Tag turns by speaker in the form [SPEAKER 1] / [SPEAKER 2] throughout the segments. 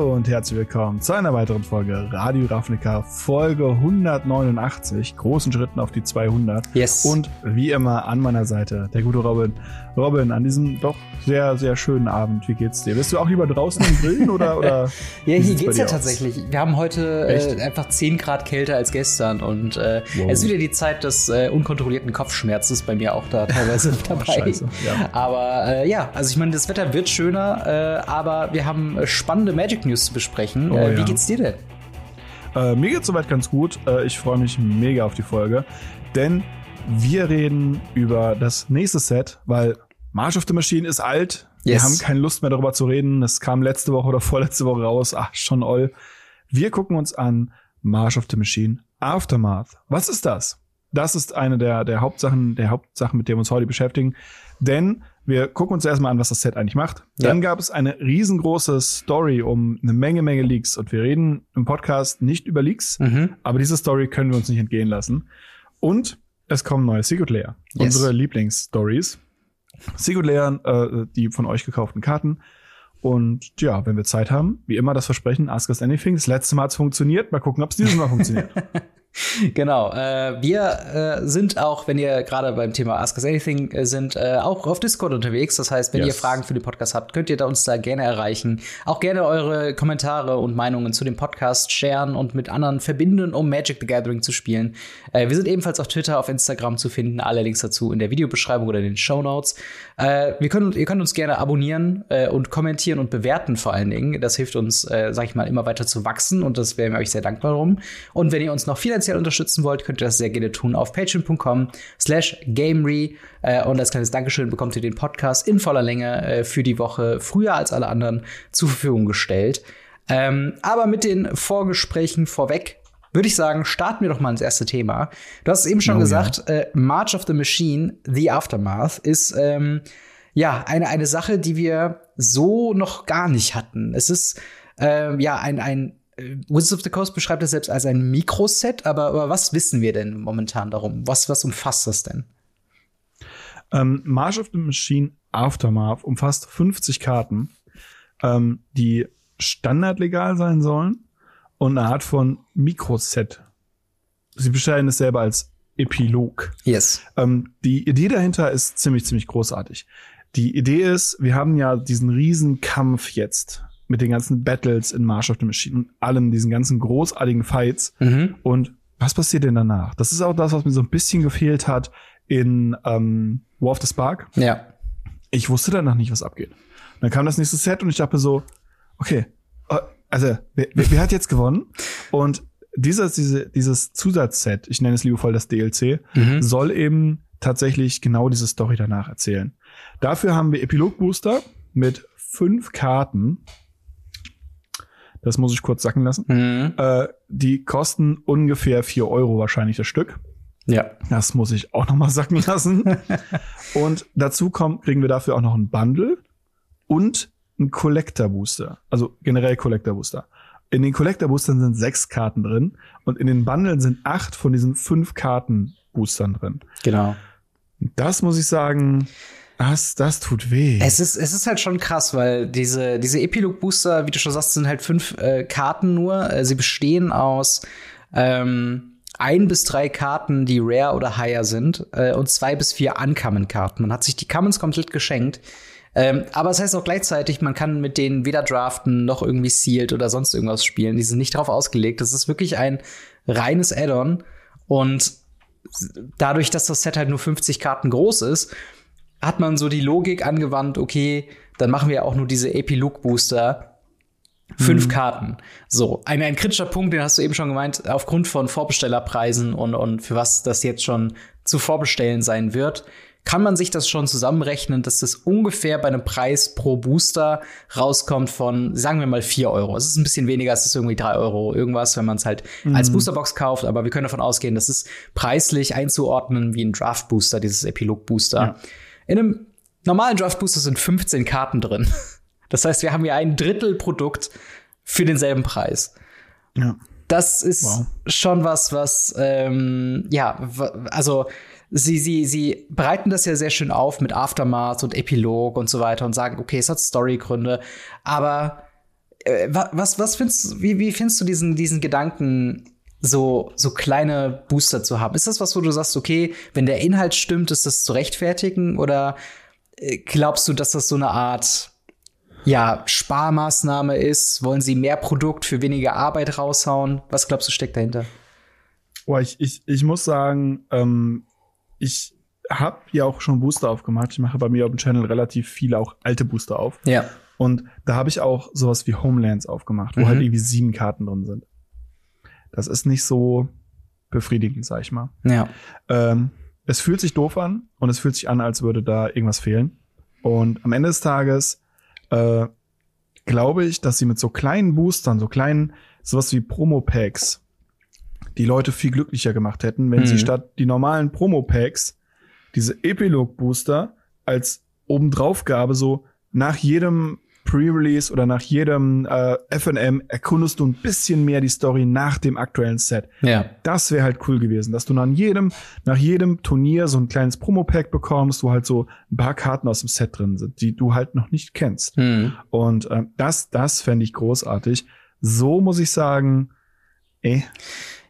[SPEAKER 1] Hallo und herzlich willkommen zu einer weiteren Folge Radio Ravnica, Folge 189, großen Schritten auf die 200.
[SPEAKER 2] Yes.
[SPEAKER 1] Und wie immer an meiner Seite der gute Robin. Robin, an diesem doch sehr, sehr schönen Abend, wie geht's dir? Bist du auch lieber draußen im Grillen oder, oder?
[SPEAKER 2] ja, hier geht's ja aus? tatsächlich. Wir haben heute äh, einfach 10 Grad kälter als gestern und äh, wow. es ist wieder die Zeit des äh, unkontrollierten Kopfschmerzes bei mir auch da teilweise dabei. Scheiße, ja. Aber äh, ja, also ich meine, das Wetter wird schöner, äh, aber wir haben spannende spannende Magic News zu besprechen. Oh, äh, wie ja. geht's dir denn?
[SPEAKER 1] Äh, mir geht's soweit ganz gut. Äh, ich freue mich mega auf die Folge, denn wir reden über das nächste Set, weil March of the Machine ist alt. Yes. Wir haben keine Lust mehr darüber zu reden. Das kam letzte Woche oder vorletzte Woche raus. Ach, schon all. Wir gucken uns an March of the Machine Aftermath. Was ist das? Das ist eine der, der Hauptsachen, der Hauptsachen, mit der wir uns heute beschäftigen. Denn wir gucken uns erstmal an, was das Set eigentlich macht. Dann ja. gab es eine riesengroße Story um eine Menge, Menge Leaks. Und wir reden im Podcast nicht über Leaks, mhm. aber diese Story können wir uns nicht entgehen lassen. Und es kommen neue Secret Layer. Yes. Unsere Lieblingsstories. Secret Layer, äh, die von euch gekauften Karten. Und ja, wenn wir Zeit haben, wie immer das Versprechen, Ask Us Anything. Das letzte Mal hat es funktioniert. Mal gucken, ob es dieses Mal funktioniert.
[SPEAKER 2] Genau. Äh, wir äh, sind auch, wenn ihr gerade beim Thema Ask Us Anything äh, sind, äh, auch auf Discord unterwegs. Das heißt, wenn yes. ihr Fragen für den Podcast habt, könnt ihr da uns da gerne erreichen. Auch gerne eure Kommentare und Meinungen zu dem Podcast sharen und mit anderen verbinden, um Magic the Gathering zu spielen. Äh, wir sind ebenfalls auf Twitter, auf Instagram zu finden. Alle Links dazu in der Videobeschreibung oder in den Show Notes. Äh, wir können, ihr könnt uns gerne abonnieren und kommentieren und bewerten vor allen Dingen. Das hilft uns, sag ich mal, immer weiter zu wachsen und das wären wir euch sehr dankbar drum. Und wenn ihr uns noch finanziell unterstützen wollt, könnt ihr das sehr gerne tun auf patreon.com slash gamery. Äh, und als kleines Dankeschön bekommt ihr den Podcast in voller Länge äh, für die Woche früher als alle anderen zur Verfügung gestellt. Ähm, aber mit den Vorgesprächen vorweg würde ich sagen, starten wir doch mal ins erste Thema. Du hast es eben schon oh, gesagt, ja. äh, March of the Machine, The Aftermath, ist ähm, ja eine, eine Sache, die wir so noch gar nicht hatten. Es ist ähm, ja ein, ein äh, Wizards of the Coast beschreibt es selbst als ein Mikroset, aber, aber was wissen wir denn momentan darum? Was, was umfasst das denn?
[SPEAKER 1] Ähm, March of the Machine Aftermath umfasst 50 Karten, ähm, die standardlegal sein sollen und eine Art von Mikroset. Sie beschreiben es selber als Epilog.
[SPEAKER 2] Yes.
[SPEAKER 1] Ähm, die Idee dahinter ist ziemlich, ziemlich großartig. Die Idee ist, wir haben ja diesen riesen Kampf jetzt mit den ganzen Battles in March of the Machine und allem, diesen ganzen großartigen Fights. Mhm. Und was passiert denn danach? Das ist auch das, was mir so ein bisschen gefehlt hat in ähm, War of the Spark.
[SPEAKER 2] Ja.
[SPEAKER 1] Ich wusste danach nicht, was abgeht. Dann kam das nächste Set und ich dachte so, okay, also wer, wer hat jetzt gewonnen? Und dieses, diese, dieses Zusatzset, ich nenne es liebevoll das DLC, mhm. soll eben tatsächlich genau diese Story danach erzählen. Dafür haben wir Epilog-Booster mit fünf Karten, das muss ich kurz sacken lassen. Mhm. Äh, die kosten ungefähr vier Euro wahrscheinlich das Stück.
[SPEAKER 2] Ja.
[SPEAKER 1] Das muss ich auch noch mal sacken lassen. und dazu kommt, kriegen wir dafür auch noch ein Bundle und ein Collector Booster. Also generell Collector Booster. In den Collector Boostern sind sechs Karten drin und in den Bundlen sind acht von diesen fünf Karten Boostern drin.
[SPEAKER 2] Genau.
[SPEAKER 1] Das muss ich sagen, das, das tut weh.
[SPEAKER 2] Es ist, es ist halt schon krass, weil diese, diese Epilog-Booster, wie du schon sagst, sind halt fünf äh, Karten nur. Äh, sie bestehen aus ähm, ein bis drei Karten, die rare oder higher sind, äh, und zwei bis vier Uncommon-Karten. Man hat sich die Commons komplett geschenkt. Ähm, aber es das heißt auch gleichzeitig, man kann mit denen weder draften noch irgendwie sealed oder sonst irgendwas spielen. Die sind nicht darauf ausgelegt. Das ist wirklich ein reines Add-on. Und dadurch, dass das Set halt nur 50 Karten groß ist, hat man so die Logik angewandt, okay, dann machen wir auch nur diese Epilog-Booster. Fünf mhm. Karten. So, ein, ein kritischer Punkt, den hast du eben schon gemeint, aufgrund von Vorbestellerpreisen und, und für was das jetzt schon zu vorbestellen sein wird, kann man sich das schon zusammenrechnen, dass das ungefähr bei einem Preis pro Booster rauskommt von, sagen wir mal, vier Euro. Es ist ein bisschen weniger, es ist irgendwie drei Euro irgendwas, wenn man es halt mhm. als Boosterbox kauft, aber wir können davon ausgehen, das ist preislich einzuordnen wie ein Draft-Booster, dieses Epilog-Booster. Ja. In einem normalen Draft Booster sind 15 Karten drin. Das heißt, wir haben hier ein Drittel Produkt für denselben Preis.
[SPEAKER 1] Ja.
[SPEAKER 2] Das ist wow. schon was, was, ähm, ja, also sie, sie, sie bereiten das ja sehr schön auf mit Aftermath und Epilog und so weiter und sagen, okay, es hat Storygründe, aber äh, was, was findest wie, wie findest du diesen, diesen Gedanken, so, so kleine Booster zu haben? Ist das was, wo du sagst, okay, wenn der Inhalt stimmt, ist das zu rechtfertigen? Oder äh, glaubst du, dass das so eine Art, ja, Sparmaßnahme ist? Wollen sie mehr Produkt für weniger Arbeit raushauen? Was glaubst du, steckt dahinter?
[SPEAKER 1] Boah, ich, ich, ich muss sagen, ähm, ich habe ja auch schon Booster aufgemacht. Ich mache bei mir auf dem Channel relativ viele auch alte Booster auf.
[SPEAKER 2] Ja.
[SPEAKER 1] Und da habe ich auch sowas wie Homelands aufgemacht, wo mhm. halt irgendwie sieben Karten drin sind. Das ist nicht so befriedigend, sag ich mal.
[SPEAKER 2] Ja.
[SPEAKER 1] Ähm, es fühlt sich doof an und es fühlt sich an, als würde da irgendwas fehlen. Und am Ende des Tages äh, glaube ich, dass sie mit so kleinen Boostern, so kleinen, sowas wie Promo-Packs, die Leute viel glücklicher gemacht hätten, wenn mhm. sie statt die normalen Promo-Packs diese Epilog-Booster als obendraufgabe so nach jedem Pre-Release oder nach jedem äh, FNM erkundest du ein bisschen mehr die Story nach dem aktuellen Set.
[SPEAKER 2] Ja.
[SPEAKER 1] Das wäre halt cool gewesen, dass du nach jedem, nach jedem Turnier so ein kleines Promo-Pack bekommst, wo halt so ein paar Karten aus dem Set drin sind, die du halt noch nicht kennst.
[SPEAKER 2] Mhm.
[SPEAKER 1] Und äh, das, das fände ich großartig. So muss ich sagen, eh.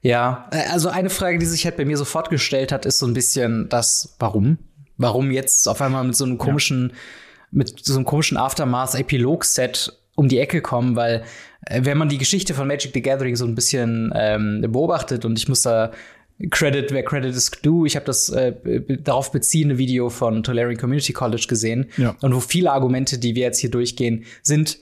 [SPEAKER 2] Ja, äh, also eine Frage, die sich halt bei mir sofort gestellt hat, ist so ein bisschen das, warum? Warum jetzt auf einmal mit so einem komischen, ja. mit so einem komischen Aftermath-Epilog-Set um die Ecke kommen, weil äh, wenn man die Geschichte von Magic the Gathering so ein bisschen ähm, beobachtet und ich muss da Credit, wer Credit is due. Ich habe das äh, darauf beziehende Video von Tolarian Community College gesehen
[SPEAKER 1] ja.
[SPEAKER 2] und wo viele Argumente, die wir jetzt hier durchgehen, sind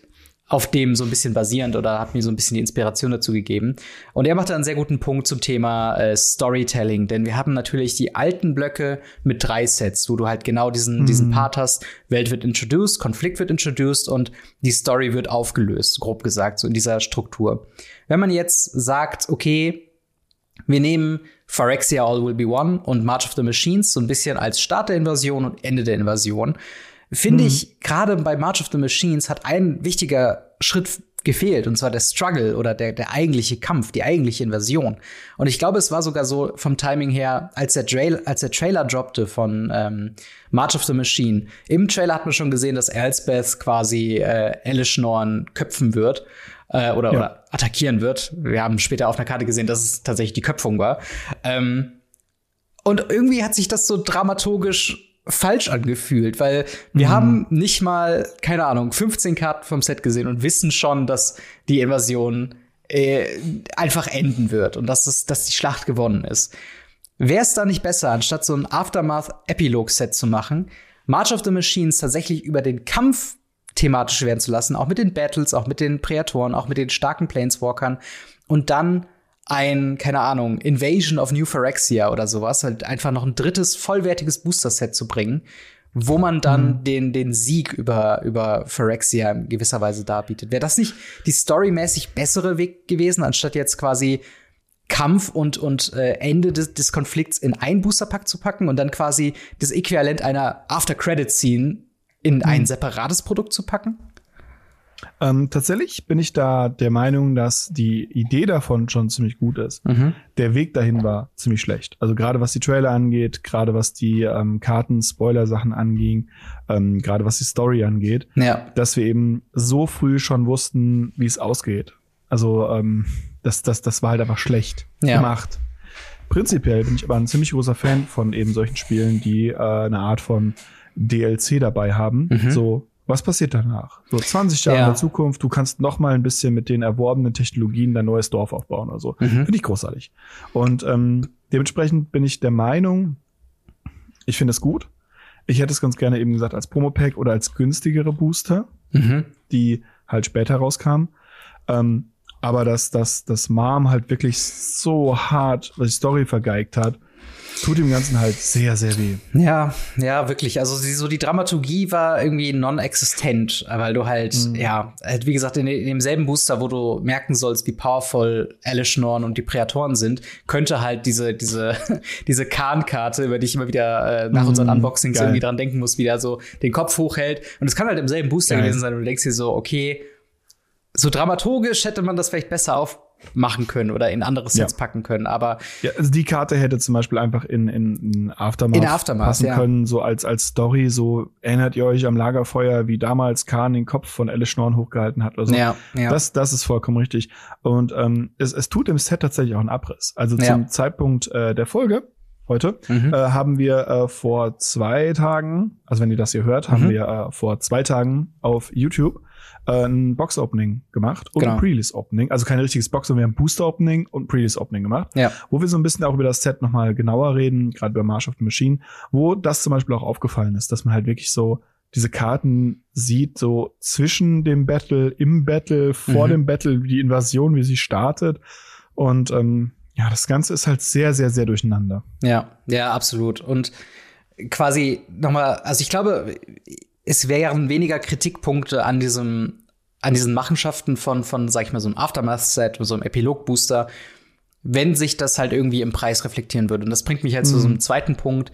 [SPEAKER 2] auf dem so ein bisschen basierend oder hat mir so ein bisschen die Inspiration dazu gegeben. Und er macht da einen sehr guten Punkt zum Thema äh, Storytelling, denn wir hatten natürlich die alten Blöcke mit drei Sets, wo du halt genau diesen, mhm. diesen Part hast, Welt wird introduced, Konflikt wird introduced und die Story wird aufgelöst, grob gesagt, so in dieser Struktur. Wenn man jetzt sagt, okay, wir nehmen Phyrexia All Will Be One und March of the Machines so ein bisschen als Start der Invasion und Ende der Invasion, finde mhm. ich, gerade bei March of the Machines hat ein wichtiger Schritt gefehlt, und zwar der Struggle oder der, der eigentliche Kampf, die eigentliche Invasion. Und ich glaube, es war sogar so vom Timing her, als der, Trail, als der Trailer droppte von ähm, March of the Machine. Im Trailer hat man schon gesehen, dass Elspeth quasi äh, Elishnorn köpfen wird. Äh, oder, ja. oder attackieren wird. Wir haben später auf einer Karte gesehen, dass es tatsächlich die Köpfung war. Ähm, und irgendwie hat sich das so dramaturgisch falsch angefühlt, weil wir mhm. haben nicht mal, keine Ahnung, 15 Karten vom Set gesehen und wissen schon, dass die Invasion äh, einfach enden wird und dass, es, dass die Schlacht gewonnen ist. Wäre es da nicht besser, anstatt so ein Aftermath-Epilog-Set zu machen, March of the Machines tatsächlich über den Kampf thematisch werden zu lassen, auch mit den Battles, auch mit den Präatoren, auch mit den starken Planeswalkern und dann ein, keine Ahnung, Invasion of New Phyrexia oder sowas, halt einfach noch ein drittes vollwertiges Booster-Set zu bringen, wo man dann mhm. den, den Sieg über, über Phyrexia in gewisser Weise darbietet. Wäre das nicht die storymäßig bessere Weg gewesen, anstatt jetzt quasi Kampf und, und äh, Ende des, des Konflikts in ein Booster-Pack zu packen und dann quasi das Äquivalent einer After-Credit-Scene in mhm. ein separates Produkt zu packen?
[SPEAKER 1] Ähm, tatsächlich bin ich da der Meinung, dass die Idee davon schon ziemlich gut ist.
[SPEAKER 2] Mhm.
[SPEAKER 1] Der Weg dahin war ziemlich schlecht. Also gerade was die Trailer angeht, gerade was die ähm, Karten-Spoiler-Sachen anging, ähm, gerade was die Story angeht,
[SPEAKER 2] ja.
[SPEAKER 1] dass wir eben so früh schon wussten, wie es ausgeht. Also ähm, das, das, das war halt einfach schlecht
[SPEAKER 2] ja.
[SPEAKER 1] gemacht. Prinzipiell bin ich aber ein ziemlich großer Fan von eben solchen Spielen, die äh, eine Art von DLC dabei haben. Mhm. So was passiert danach? So 20 Jahre ja. in der Zukunft, du kannst noch mal ein bisschen mit den erworbenen Technologien dein neues Dorf aufbauen oder so. Mhm. Finde ich großartig. Und ähm, dementsprechend bin ich der Meinung, ich finde es gut. Ich hätte es ganz gerne eben gesagt als Promo-Pack oder als günstigere Booster,
[SPEAKER 2] mhm.
[SPEAKER 1] die halt später rauskamen. Ähm, aber dass, dass, dass Mom halt wirklich so hart die Story vergeigt hat, tut dem Ganzen halt sehr, sehr weh.
[SPEAKER 2] Ja, ja, wirklich. Also die, so die Dramaturgie war irgendwie non-existent, weil du halt, mhm. ja, halt, wie gesagt, in, in, demselben Booster, wo du merken sollst, wie powerful Norn und die Präatoren sind, könnte halt diese, diese, diese Kahn-Karte, über die ich immer wieder äh, nach mhm. unseren Unboxings Geil. irgendwie dran denken muss, wieder so den Kopf hochhält. Und es kann halt im selben Booster Geil. gewesen sein und du denkst dir so, okay, so dramaturgisch hätte man das vielleicht besser auf, machen können oder in andere Sets ja. packen können. Aber
[SPEAKER 1] ja, also die Karte hätte zum Beispiel einfach in, in, in Aftermath, in Aftermath passen ja. können, so als, als Story. So erinnert ihr euch am Lagerfeuer, wie damals Khan den Kopf von Alice Schnorren hochgehalten hat oder so. Ja, ja. Das, das ist vollkommen richtig. Und ähm, es, es tut im Set tatsächlich auch einen Abriss. Also zum Zeitpunkt äh, der Folge heute, mhm. äh, haben wir äh, vor zwei Tagen, also wenn ihr das hier hört, mhm. haben wir äh, vor zwei Tagen auf YouTube äh, ein Box-Opening gemacht und genau. ein Pre-Release-Opening. Also kein richtiges Box, sondern wir haben Booster-Opening und Pre-Release-Opening gemacht. Ja. Wo wir so ein bisschen auch über das Set nochmal genauer reden, gerade bei March of the Machine, wo das zum Beispiel auch aufgefallen ist, dass man halt wirklich so diese Karten sieht, so zwischen dem Battle, im Battle, vor mhm. dem Battle, die Invasion, wie sie startet. Und ähm, ja, das Ganze ist halt sehr, sehr, sehr durcheinander.
[SPEAKER 2] Ja, ja, absolut. Und quasi nochmal, also ich glaube, es wären weniger Kritikpunkte an diesem, an diesen Machenschaften von, von, sag ich mal, so einem Aftermath-Set, so einem Epilog-Booster, wenn sich das halt irgendwie im Preis reflektieren würde. Und das bringt mich halt mhm. zu so einem mhm. zweiten Punkt.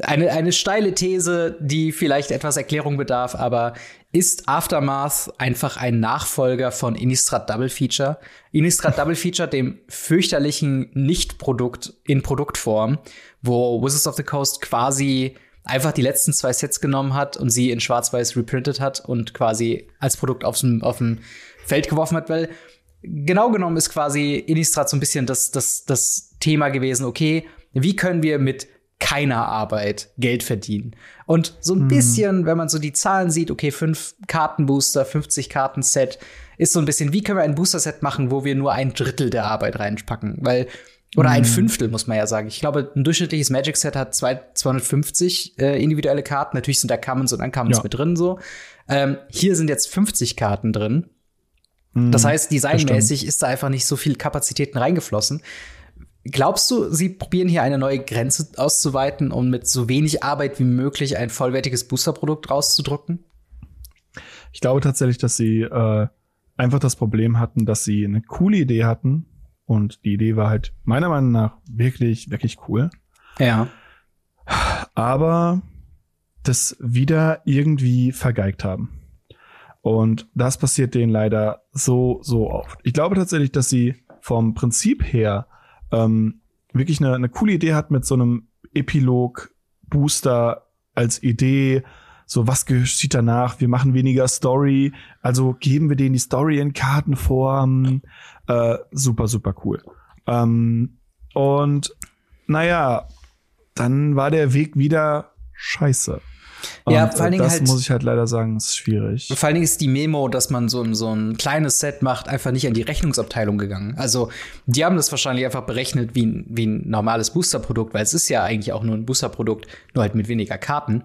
[SPEAKER 2] Eine, eine steile These, die vielleicht etwas Erklärung bedarf, aber ist Aftermath einfach ein Nachfolger von Innistrad Double Feature? Innistrad Double Feature, dem fürchterlichen Nicht-Produkt in Produktform, wo Wizards of the Coast quasi einfach die letzten zwei Sets genommen hat und sie in Schwarz-Weiß reprintet hat und quasi als Produkt aufs, auf dem Feld geworfen hat, weil genau genommen ist quasi Innistrad so ein bisschen das, das, das Thema gewesen, okay, wie können wir mit keiner Arbeit Geld verdienen. Und so ein mhm. bisschen, wenn man so die Zahlen sieht, okay, fünf Kartenbooster, 50 Karten-Set, ist so ein bisschen, wie können wir ein Booster-Set machen, wo wir nur ein Drittel der Arbeit reinpacken? Weil, oder ein mhm. Fünftel, muss man ja sagen. Ich glaube, ein durchschnittliches Magic-Set hat zwei, 250 äh, individuelle Karten. Natürlich sind da Commons und Uncommons ja. mit drin, so. Ähm, hier sind jetzt 50 Karten drin. Mhm. Das heißt, designmäßig ist da einfach nicht so viel Kapazitäten reingeflossen. Glaubst du, sie probieren hier eine neue Grenze auszuweiten, um mit so wenig Arbeit wie möglich ein vollwertiges Boosterprodukt rauszudrücken?
[SPEAKER 1] Ich glaube tatsächlich, dass sie äh, einfach das Problem hatten, dass sie eine coole Idee hatten. Und die Idee war halt meiner Meinung nach wirklich, wirklich cool.
[SPEAKER 2] Ja.
[SPEAKER 1] Aber das wieder irgendwie vergeigt haben. Und das passiert denen leider so, so oft. Ich glaube tatsächlich, dass sie vom Prinzip her ähm, wirklich eine, eine coole Idee hat mit so einem Epilog-Booster als Idee. So, was geschieht danach? Wir machen weniger Story. Also geben wir denen die Story in Kartenform. Äh, super, super cool. Ähm, und naja, dann war der Weg wieder scheiße.
[SPEAKER 2] Ja, und, vor allen Dingen
[SPEAKER 1] das
[SPEAKER 2] halt,
[SPEAKER 1] muss ich halt leider sagen, ist schwierig.
[SPEAKER 2] Vor allen Dingen ist die Memo, dass man so, so ein kleines Set macht, einfach nicht an die Rechnungsabteilung gegangen. Also, die haben das wahrscheinlich einfach berechnet wie ein, wie ein normales Boosterprodukt, weil es ist ja eigentlich auch nur ein Boosterprodukt, nur halt mit weniger Karten.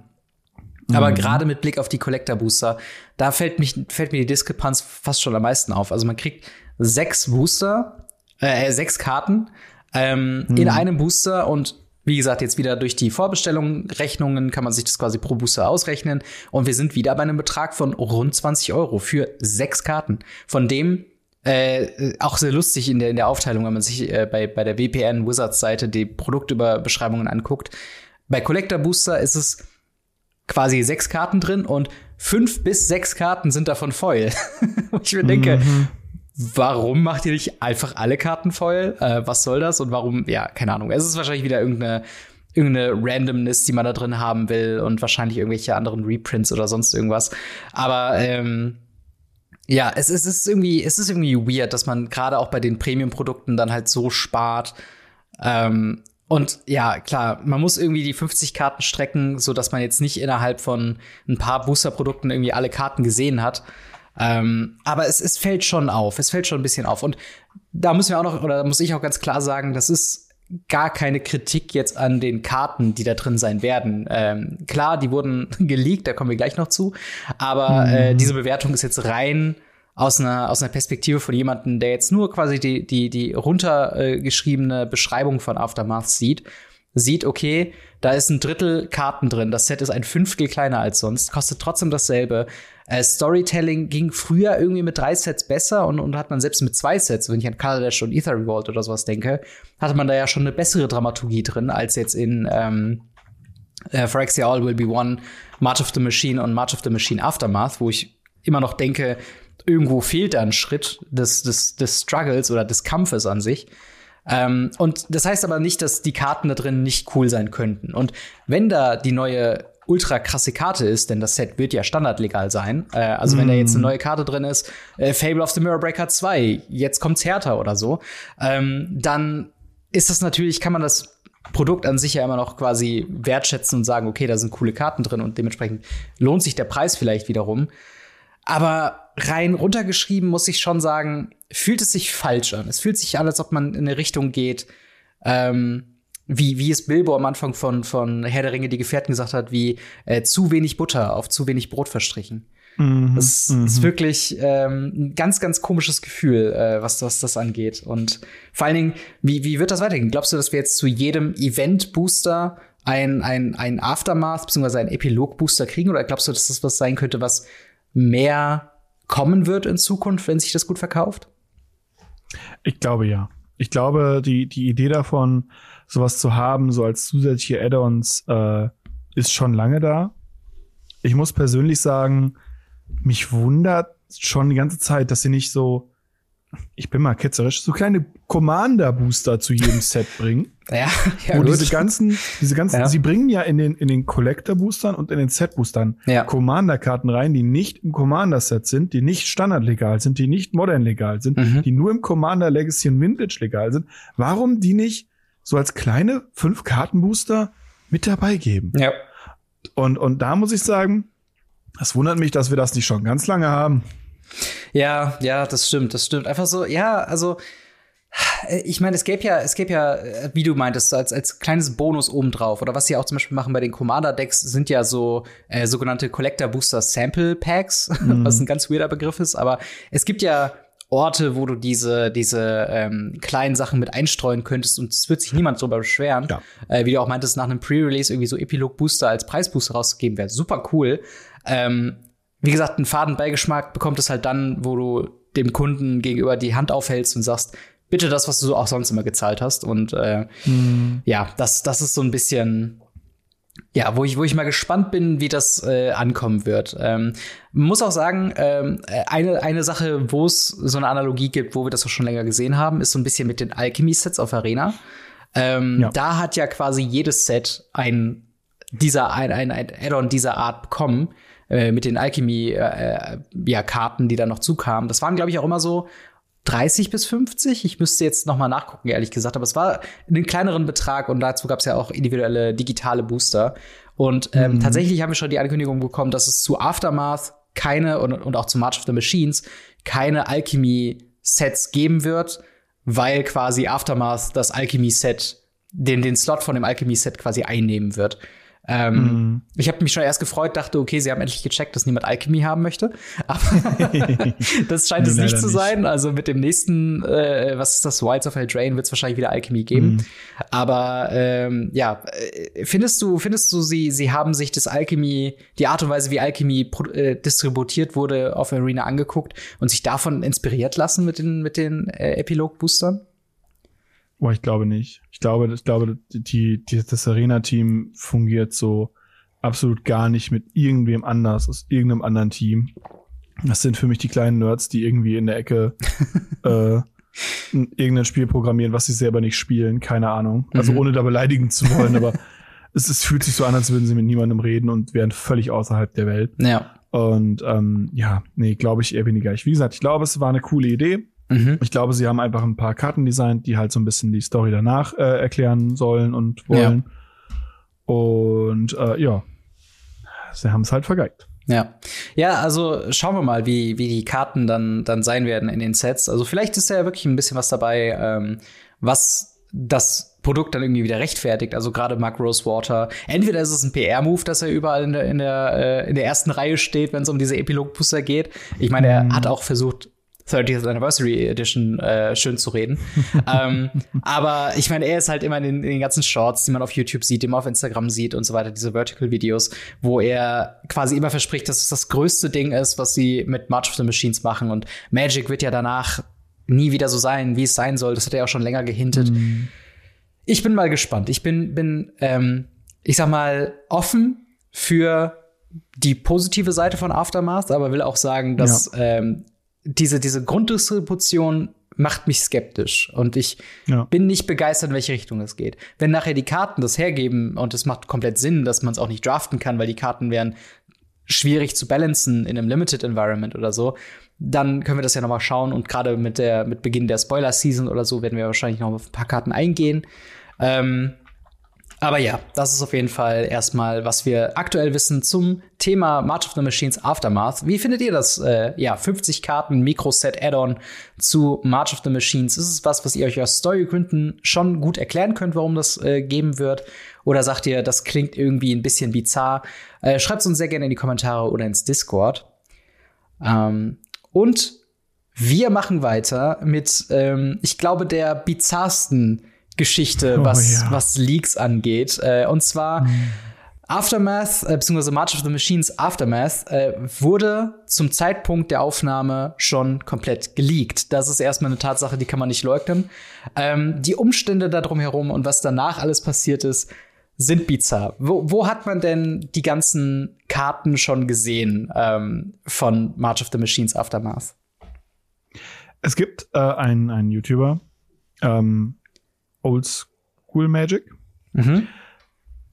[SPEAKER 2] Aber mhm. gerade mit Blick auf die Collector Booster, da fällt, mich, fällt mir die Diskrepanz fast schon am meisten auf. Also man kriegt sechs Booster, äh, sechs Karten ähm, mhm. in einem Booster und wie gesagt, jetzt wieder durch die Vorbestellung, Rechnungen kann man sich das quasi pro Booster ausrechnen. Und wir sind wieder bei einem Betrag von rund 20 Euro für sechs Karten. Von dem äh, auch sehr lustig in der, in der Aufteilung, wenn man sich äh, bei, bei der WPN Wizards Seite die Produktüberbeschreibungen anguckt. Bei Collector Booster ist es quasi sechs Karten drin und fünf bis sechs Karten sind davon Foil. ich mir denke, mhm warum macht ihr nicht einfach alle Karten voll? Äh, was soll das? Und warum, ja, keine Ahnung. Es ist wahrscheinlich wieder irgendeine, irgendeine Randomness, die man da drin haben will und wahrscheinlich irgendwelche anderen Reprints oder sonst irgendwas. Aber ähm, ja, es, es ist irgendwie, es ist irgendwie weird, dass man gerade auch bei den Premium-Produkten dann halt so spart. Ähm, und ja, klar, man muss irgendwie die 50 Karten strecken, so dass man jetzt nicht innerhalb von ein paar Booster-Produkten irgendwie alle Karten gesehen hat. Ähm, aber es, es fällt schon auf, es fällt schon ein bisschen auf. Und da müssen wir auch noch, oder da muss ich auch ganz klar sagen, das ist gar keine Kritik jetzt an den Karten, die da drin sein werden. Ähm, klar, die wurden geleakt, da kommen wir gleich noch zu. Aber mhm. äh, diese Bewertung ist jetzt rein aus einer, aus einer Perspektive von jemandem, der jetzt nur quasi die, die, die runtergeschriebene Beschreibung von Aftermath sieht, sieht, okay, da ist ein Drittel Karten drin, das Set ist ein Fünftel kleiner als sonst, kostet trotzdem dasselbe. Äh, Storytelling ging früher irgendwie mit drei Sets besser und, und hat man selbst mit zwei Sets, wenn ich an Kaladesh und Ether Revolt oder sowas denke, hatte man da ja schon eine bessere Dramaturgie drin als jetzt in ähm, äh, Phyrexia All Will Be One, March of the Machine und March of the Machine Aftermath, wo ich immer noch denke, irgendwo fehlt da ein Schritt des, des, des Struggles oder des Kampfes an sich. Ähm, und das heißt aber nicht, dass die Karten da drin nicht cool sein könnten. Und wenn da die neue ultra krasse Karte ist, denn das Set wird ja standardlegal sein. Äh, also mm. wenn da jetzt eine neue Karte drin ist, äh, Fable of the Mirror Breaker 2, jetzt kommt's härter oder so, ähm, dann ist das natürlich, kann man das Produkt an sich ja immer noch quasi wertschätzen und sagen, okay, da sind coole Karten drin und dementsprechend lohnt sich der Preis vielleicht wiederum. Aber rein runtergeschrieben muss ich schon sagen, fühlt es sich falsch an. Es fühlt sich an, als ob man in eine Richtung geht, ähm, wie, wie es Bilbo am Anfang von, von Herr der Ringe, die Gefährten gesagt hat, wie äh, zu wenig Butter auf zu wenig Brot verstrichen. Mhm, das mhm. ist wirklich ähm, ein ganz, ganz komisches Gefühl, äh, was, was das angeht. Und vor allen Dingen, wie, wie wird das weitergehen? Glaubst du, dass wir jetzt zu jedem Event-Booster ein, ein, ein Aftermath bzw. ein Epilog-Booster kriegen? Oder glaubst du, dass das was sein könnte, was mehr kommen wird in Zukunft, wenn sich das gut verkauft?
[SPEAKER 1] Ich glaube ja. Ich glaube, die, die Idee davon, sowas zu haben, so als zusätzliche Add-ons, äh, ist schon lange da. Ich muss persönlich sagen, mich wundert schon die ganze Zeit, dass sie nicht so, ich bin mal ketzerisch, so kleine Commander-Booster zu jedem Set bringen.
[SPEAKER 2] Ja, ja
[SPEAKER 1] wo gut. diese ganzen, diese ganzen, ja. sie bringen ja in den, in den Collector-Boostern und in den Set-Boostern
[SPEAKER 2] ja.
[SPEAKER 1] Commander-Karten rein, die nicht im Commander-Set sind, die nicht standardlegal sind, die nicht modern legal sind, mhm. die nur im Commander Legacy und Vintage legal sind. Warum die nicht so als kleine fünf Karten-Booster mit dabei geben?
[SPEAKER 2] Ja.
[SPEAKER 1] Und, und da muss ich sagen, es wundert mich, dass wir das nicht schon ganz lange haben.
[SPEAKER 2] Ja, ja, das stimmt, das stimmt. Einfach so, ja, also ich meine, es gäbe ja, es gäbe ja, wie du meintest, als, als kleines Bonus obendrauf. Oder was sie auch zum Beispiel machen bei den Commander-Decks, sind ja so äh, sogenannte Collector Booster Sample Packs, mhm. was ein ganz weirder Begriff ist. Aber es gibt ja Orte, wo du diese, diese ähm, kleinen Sachen mit einstreuen könntest und es wird sich niemand drüber beschweren. Ja. Äh, wie du auch meintest, nach einem Pre-Release irgendwie so Epilog-Booster als Preisbooster rauszugeben, wäre super cool. Ähm, wie gesagt, einen Fadenbeigeschmack bekommt es halt dann, wo du dem Kunden gegenüber die Hand aufhältst und sagst, bitte das, was du auch sonst immer gezahlt hast. Und äh, mhm. ja, das, das ist so ein bisschen, ja, wo ich, wo ich mal gespannt bin, wie das äh, ankommen wird. Ähm, muss auch sagen, ähm, eine, eine Sache, wo es so eine Analogie gibt, wo wir das auch schon länger gesehen haben, ist so ein bisschen mit den Alchemy-Sets auf Arena. Ähm, ja. Da hat ja quasi jedes Set ein dieser ein, ein, ein Add-on dieser Art bekommen äh, mit den Alchemy äh, äh, ja Karten, die da noch zukamen. Das waren glaube ich auch immer so 30 bis 50. Ich müsste jetzt noch mal nachgucken, ehrlich gesagt. Aber es war einen kleineren Betrag und dazu gab es ja auch individuelle digitale Booster. Und ähm, mhm. tatsächlich haben wir schon die Ankündigung bekommen, dass es zu Aftermath keine und, und auch zu March of the Machines keine Alchemy-Sets geben wird, weil quasi Aftermath das Alchemy-Set, den, den Slot von dem Alchemy-Set quasi einnehmen wird. Ähm, mm. Ich habe mich schon erst gefreut, dachte, okay, sie haben endlich gecheckt, dass niemand Alchemy haben möchte. Aber das scheint nee, es nicht zu sein. Nicht. Also mit dem nächsten, äh, was ist das, Wilds of Eldraine, wird es wahrscheinlich wieder Alchemy geben. Mm. Aber ähm, ja, äh, findest du, findest du, sie, sie haben sich das Alchemy, die Art und Weise, wie Alchemy äh, distributiert wurde, auf Arena angeguckt und sich davon inspiriert lassen mit den, mit den äh, Epilog-Boostern?
[SPEAKER 1] Boah, ich glaube nicht. Ich glaube, ich glaube, die, die, das Arena-Team fungiert so absolut gar nicht mit irgendwem anders aus irgendeinem anderen Team. Das sind für mich die kleinen Nerds, die irgendwie in der Ecke äh, irgendein Spiel programmieren, was sie selber nicht spielen. Keine Ahnung. Also mhm. ohne da beleidigen zu wollen, aber es, es fühlt sich so an, als würden sie mit niemandem reden und wären völlig außerhalb der Welt.
[SPEAKER 2] Ja.
[SPEAKER 1] Und ähm, ja, nee, glaube ich eher weniger. Ich, wie gesagt, ich glaube, es war eine coole Idee. Mhm. Ich glaube, sie haben einfach ein paar Karten designt, die halt so ein bisschen die Story danach äh, erklären sollen und wollen. Ja. Und äh, ja, sie haben es halt vergeigt.
[SPEAKER 2] Ja. Ja, also schauen wir mal, wie, wie die Karten dann, dann sein werden in den Sets. Also vielleicht ist da ja wirklich ein bisschen was dabei, ähm, was das Produkt dann irgendwie wieder rechtfertigt. Also gerade Mark Rosewater. Entweder ist es ein PR-Move, dass er überall in der, in der, äh, in der ersten Reihe steht, wenn es um diese Epilog-Booster geht. Ich meine, er mhm. hat auch versucht, 30th Anniversary Edition äh, schön zu reden. ähm, aber ich meine, er ist halt immer in den, in den, ganzen Shorts, die man auf YouTube sieht, die man auf Instagram sieht und so weiter, diese Vertical-Videos, wo er quasi immer verspricht, dass es das größte Ding ist, was sie mit March of the Machines machen. Und Magic wird ja danach nie wieder so sein, wie es sein soll. Das hat er auch schon länger gehintet. Mm. Ich bin mal gespannt. Ich bin, bin ähm, ich sag mal, offen für die positive Seite von Aftermath, aber will auch sagen, dass ja. ähm, diese, diese Grunddistribution macht mich skeptisch und ich ja. bin nicht begeistert, in welche Richtung es geht. Wenn nachher die Karten das hergeben und es macht komplett Sinn, dass man es auch nicht draften kann, weil die Karten wären schwierig zu balancen in einem Limited Environment oder so, dann können wir das ja noch mal schauen und gerade mit der mit Beginn der Spoiler Season oder so werden wir wahrscheinlich noch auf ein paar Karten eingehen. Ähm, aber ja, das ist auf jeden Fall erstmal, was wir aktuell wissen zum Thema March of the Machines Aftermath. Wie findet ihr das? Äh, ja, 50 Karten Mikroset Add-on zu March of the Machines. Ist es was, was ihr euch aus Storygründen schon gut erklären könnt, warum das äh, geben wird? Oder sagt ihr, das klingt irgendwie ein bisschen bizarr? Äh, Schreibt es uns sehr gerne in die Kommentare oder ins Discord. Ähm, und wir machen weiter mit, ähm, ich glaube, der bizarrsten Geschichte, oh, was, ja. was Leaks angeht. Äh, und zwar mhm. Aftermath, äh, beziehungsweise March of the Machines Aftermath, äh, wurde zum Zeitpunkt der Aufnahme schon komplett geleakt. Das ist erstmal eine Tatsache, die kann man nicht leugnen. Ähm, die Umstände da drumherum und was danach alles passiert ist, sind bizarr. Wo, wo hat man denn die ganzen Karten schon gesehen ähm, von March of the Machines Aftermath?
[SPEAKER 1] Es gibt äh, einen, einen YouTuber, ähm, Old School Magic. Mhm.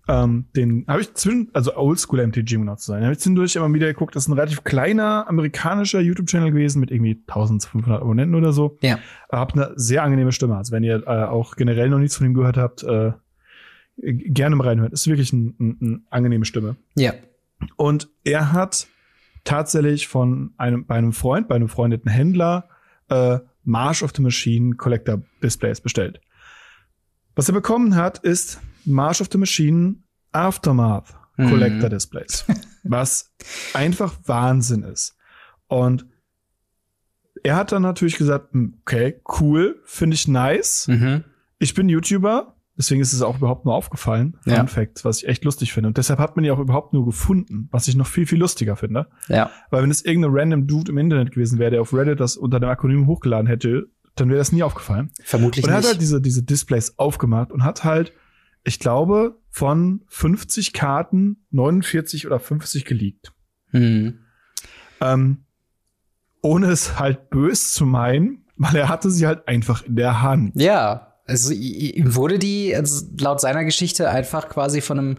[SPEAKER 1] Ähm, den habe ich zwischen, also Old School MTG, um genau zu sein, habe ich zwischendurch immer wieder geguckt. Das ist ein relativ kleiner amerikanischer YouTube-Channel gewesen mit irgendwie 1500 Abonnenten oder so.
[SPEAKER 2] Ja.
[SPEAKER 1] Hab eine sehr angenehme Stimme. Also wenn ihr äh, auch generell noch nichts von ihm gehört habt, äh, gerne mal reinhören. Ist wirklich eine ein, ein angenehme Stimme.
[SPEAKER 2] Ja.
[SPEAKER 1] Und er hat tatsächlich von einem, bei einem Freund, bei einem freundeten Händler, äh, March of the Machine Collector Displays bestellt. Was er bekommen hat, ist March of the Machine Aftermath mhm. Collector Displays. was einfach Wahnsinn ist. Und er hat dann natürlich gesagt, hm, okay, cool, finde ich nice. Mhm. Ich bin YouTuber, deswegen ist es auch überhaupt nur aufgefallen. Fun ja. Fact, was ich echt lustig finde. Und deshalb hat man ja auch überhaupt nur gefunden, was ich noch viel, viel lustiger finde.
[SPEAKER 2] Ja.
[SPEAKER 1] Weil wenn es irgendein random Dude im Internet gewesen wäre, der auf Reddit das unter dem Akronym hochgeladen hätte, dann wäre das nie aufgefallen.
[SPEAKER 2] Vermutlich
[SPEAKER 1] nicht. Und
[SPEAKER 2] er
[SPEAKER 1] hat halt diese, diese Displays aufgemacht und hat halt, ich glaube, von 50 Karten 49 oder 50 geleakt.
[SPEAKER 2] Hm.
[SPEAKER 1] Ähm, ohne es halt bös zu meinen, weil er hatte sie halt einfach in der Hand.
[SPEAKER 2] Ja, also ihm wurde die, also laut seiner Geschichte, einfach quasi von einem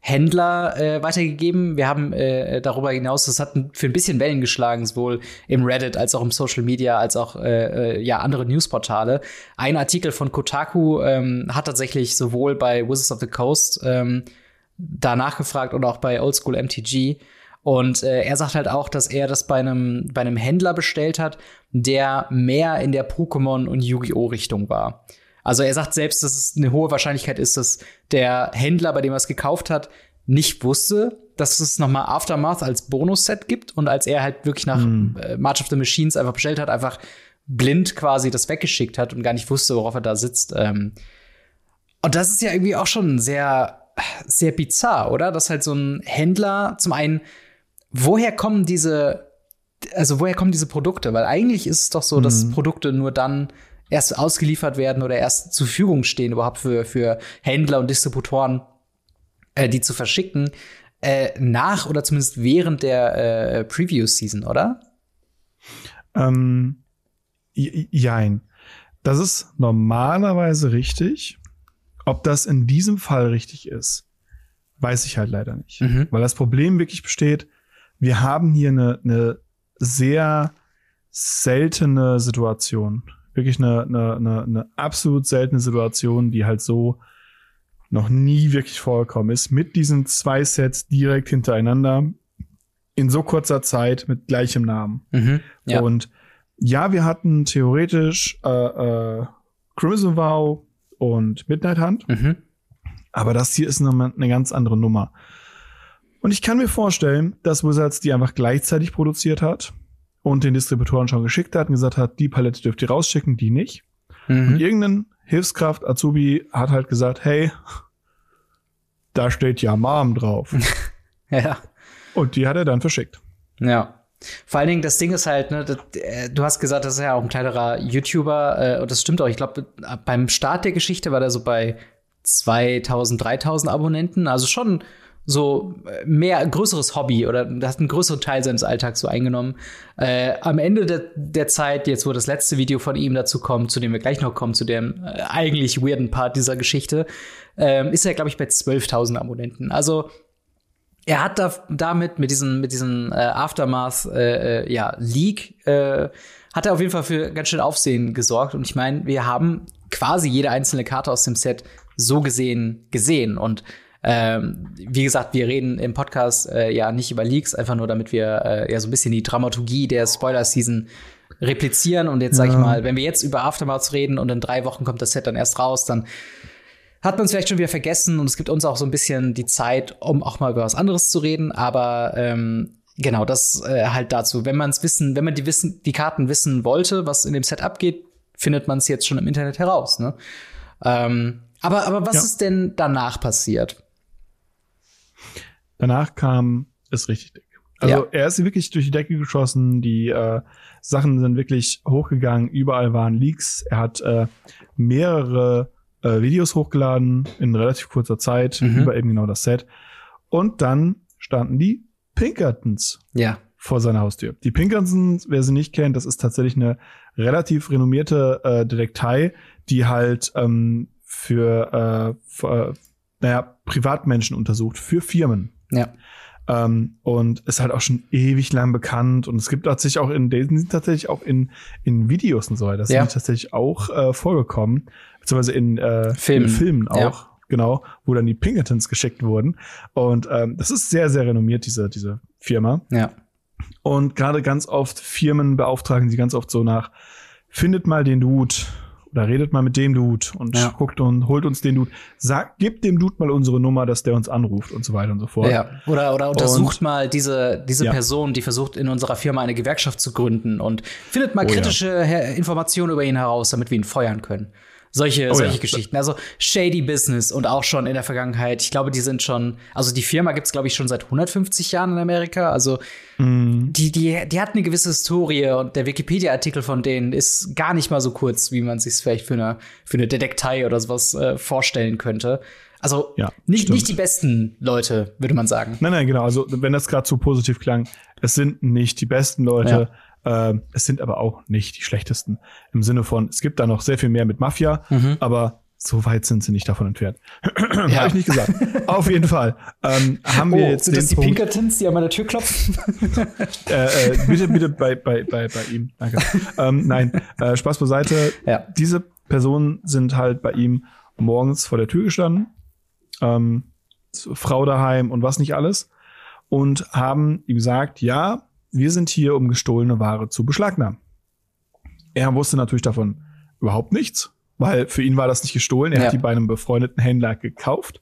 [SPEAKER 2] Händler äh, weitergegeben. Wir haben äh, darüber hinaus, das hat für ein bisschen Wellen geschlagen, sowohl im Reddit als auch im Social Media, als auch äh, äh, ja andere Newsportale. Ein Artikel von Kotaku ähm, hat tatsächlich sowohl bei Wizards of the Coast ähm, da nachgefragt oder auch bei Oldschool MTG. Und äh, er sagt halt auch, dass er das bei einem, bei einem Händler bestellt hat, der mehr in der Pokémon- und Yu-Gi-Oh! Richtung war. Also er sagt selbst, dass es eine hohe Wahrscheinlichkeit ist, dass der Händler, bei dem er es gekauft hat, nicht wusste, dass es nochmal Aftermath als Bonus-Set gibt und als er halt wirklich nach äh, March of the Machines einfach bestellt hat, einfach blind quasi das weggeschickt hat und gar nicht wusste, worauf er da sitzt. Ähm und das ist ja irgendwie auch schon sehr, sehr bizarr, oder? Dass halt so ein Händler zum einen, woher kommen diese, also woher kommen diese Produkte? Weil eigentlich ist es doch so, mm. dass mhm. Produkte nur dann erst ausgeliefert werden oder erst zur Verfügung stehen, überhaupt für, für Händler und Distributoren, äh, die zu verschicken, äh, nach oder zumindest während der äh, Preview-Season, oder?
[SPEAKER 1] Ähm, jein. Das ist normalerweise richtig. Ob das in diesem Fall richtig ist, weiß ich halt leider nicht. Mhm. Weil das Problem wirklich besteht, wir haben hier eine, eine sehr seltene Situation wirklich eine, eine, eine, eine absolut seltene Situation, die halt so noch nie wirklich vorgekommen ist, mit diesen zwei Sets direkt hintereinander in so kurzer Zeit mit gleichem Namen.
[SPEAKER 2] Mhm, ja.
[SPEAKER 1] Und ja, wir hatten theoretisch äh, äh, Crimson Vow und Midnight Hunt,
[SPEAKER 2] mhm.
[SPEAKER 1] aber das hier ist eine, eine ganz andere Nummer. Und ich kann mir vorstellen, dass Wizards die einfach gleichzeitig produziert hat und den Distributoren schon geschickt hat und gesagt hat, die Palette dürft ihr rausschicken, die nicht. Mhm. Und irgendein Hilfskraft, Azubi, hat halt gesagt, hey, da steht ja Mom drauf.
[SPEAKER 2] ja.
[SPEAKER 1] Und die hat er dann verschickt.
[SPEAKER 2] Ja. Vor allen Dingen, das Ding ist halt, ne, das, äh, du hast gesagt, das ist ja auch ein kleinerer YouTuber, äh, und das stimmt auch. Ich glaube, beim Start der Geschichte war der so bei 2000, 3000 Abonnenten, also schon so äh, mehr größeres Hobby oder das hat einen größeren Teil seines Alltags so eingenommen. Äh, am Ende de der Zeit, jetzt wo das letzte Video von ihm dazu kommt, zu dem wir gleich noch kommen, zu dem äh, eigentlich weirden Part dieser Geschichte, äh, ist er, glaube ich, bei 12.000 Abonnenten. Also er hat da, damit mit diesem mit diesem äh, Aftermath äh, äh, ja Leak äh, hat er auf jeden Fall für ganz schön Aufsehen gesorgt und ich meine wir haben quasi jede einzelne Karte aus dem Set so gesehen gesehen und ähm, wie gesagt, wir reden im Podcast äh, ja nicht über Leaks, einfach nur damit wir äh, ja so ein bisschen die Dramaturgie der Spoiler-Season replizieren. Und jetzt sag ich mal, wenn wir jetzt über Aftermaths reden und in drei Wochen kommt das Set dann erst raus, dann hat man es vielleicht schon wieder vergessen und es gibt uns auch so ein bisschen die Zeit, um auch mal über was anderes zu reden. Aber ähm, genau, das äh, halt dazu. Wenn man es wissen, wenn man die wissen, die Karten wissen wollte, was in dem Set abgeht, findet man es jetzt schon im Internet heraus. Ne? Ähm, aber, aber was ja. ist denn danach passiert?
[SPEAKER 1] Danach kam es richtig dick. Also ja. er ist wirklich durch die Decke geschossen, die äh, Sachen sind wirklich hochgegangen, überall waren Leaks. Er hat äh, mehrere äh, Videos hochgeladen in relativ kurzer Zeit mhm. über eben genau das Set. Und dann standen die Pinkertons
[SPEAKER 2] ja.
[SPEAKER 1] vor seiner Haustür. Die Pinkertons, wer sie nicht kennt, das ist tatsächlich eine relativ renommierte äh, Detektei, die halt ähm, für, äh, für äh, naja, Privatmenschen untersucht, für Firmen.
[SPEAKER 2] Ja.
[SPEAKER 1] Ähm, und ist halt auch schon ewig lang bekannt. Und es gibt tatsächlich auch in, sind tatsächlich auch in, in Videos und so weiter. Das ja. sind tatsächlich auch äh, vorgekommen. Beziehungsweise in, äh, Film. in Filmen auch. Ja. Genau, wo dann die Pinkertons geschickt wurden. Und ähm, das ist sehr, sehr renommiert, diese, diese Firma.
[SPEAKER 2] Ja.
[SPEAKER 1] Und gerade ganz oft Firmen beauftragen sie ganz oft so nach, findet mal den Dude oder redet mal mit dem Dude und ja. guckt und holt uns den Dude. Sagt, gebt dem Dude mal unsere Nummer, dass der uns anruft und so weiter und so fort.
[SPEAKER 2] Ja. Oder, oder untersucht und, mal diese, diese ja. Person, die versucht, in unserer Firma eine Gewerkschaft zu gründen und findet mal oh, kritische ja. Informationen über ihn heraus, damit wir ihn feuern können. Solche, oh, solche ja. Geschichten. Also shady Business und auch schon in der Vergangenheit. Ich glaube, die sind schon, also die Firma gibt's glaube ich, schon seit 150 Jahren in Amerika. Also mm. die, die, die hat eine gewisse Historie und der Wikipedia-Artikel von denen ist gar nicht mal so kurz, wie man sich vielleicht für eine, für eine Detektei oder sowas äh, vorstellen könnte. Also ja, nicht, nicht die besten Leute, würde man sagen.
[SPEAKER 1] Nein, nein, genau. Also wenn das gerade so positiv klang, es sind nicht die besten Leute. Ja ähm, es sind aber auch nicht die schlechtesten. Im Sinne von, es gibt da noch sehr viel mehr mit Mafia, mhm. aber so weit sind sie nicht davon entfernt. ja. Habe ich nicht gesagt. Auf jeden Fall. Ähm, haben oh, wir jetzt
[SPEAKER 2] sind das die Punkt, Pinkertons, die an meiner Tür klopfen?
[SPEAKER 1] äh, äh, bitte, bitte bei, bei, bei, bei ihm. Danke. ähm, nein, äh, Spaß beiseite. Ja. Diese Personen sind halt bei ihm morgens vor der Tür gestanden. Ähm, Frau daheim und was nicht alles. Und haben ihm gesagt, ja, wir sind hier, um gestohlene Ware zu beschlagnahmen. Er wusste natürlich davon überhaupt nichts, weil für ihn war das nicht gestohlen. Er ja. hat die bei einem befreundeten Händler gekauft,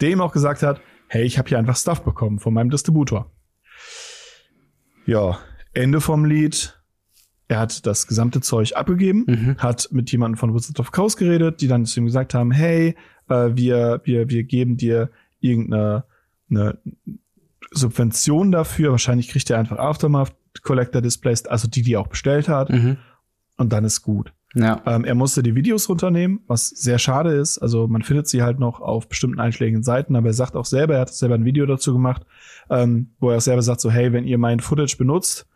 [SPEAKER 1] der ihm auch gesagt hat, hey, ich habe hier einfach Stuff bekommen von meinem Distributor. Ja, Ende vom Lied. Er hat das gesamte Zeug abgegeben, mhm. hat mit jemandem von Wizard of Coast geredet, die dann zu ihm gesagt haben, hey, äh, wir, wir, wir geben dir irgendeine eine, Subvention dafür. Wahrscheinlich kriegt er einfach Aftermath Collector Displays, also die, die er auch bestellt hat. Mhm. Und dann ist gut. Ja. Ähm, er musste die Videos runternehmen, was sehr schade ist. Also man findet sie halt noch auf bestimmten einschlägigen Seiten, aber er sagt auch selber, er hat selber ein Video dazu gemacht, ähm, wo er selber sagt so, hey, wenn ihr mein Footage benutzt,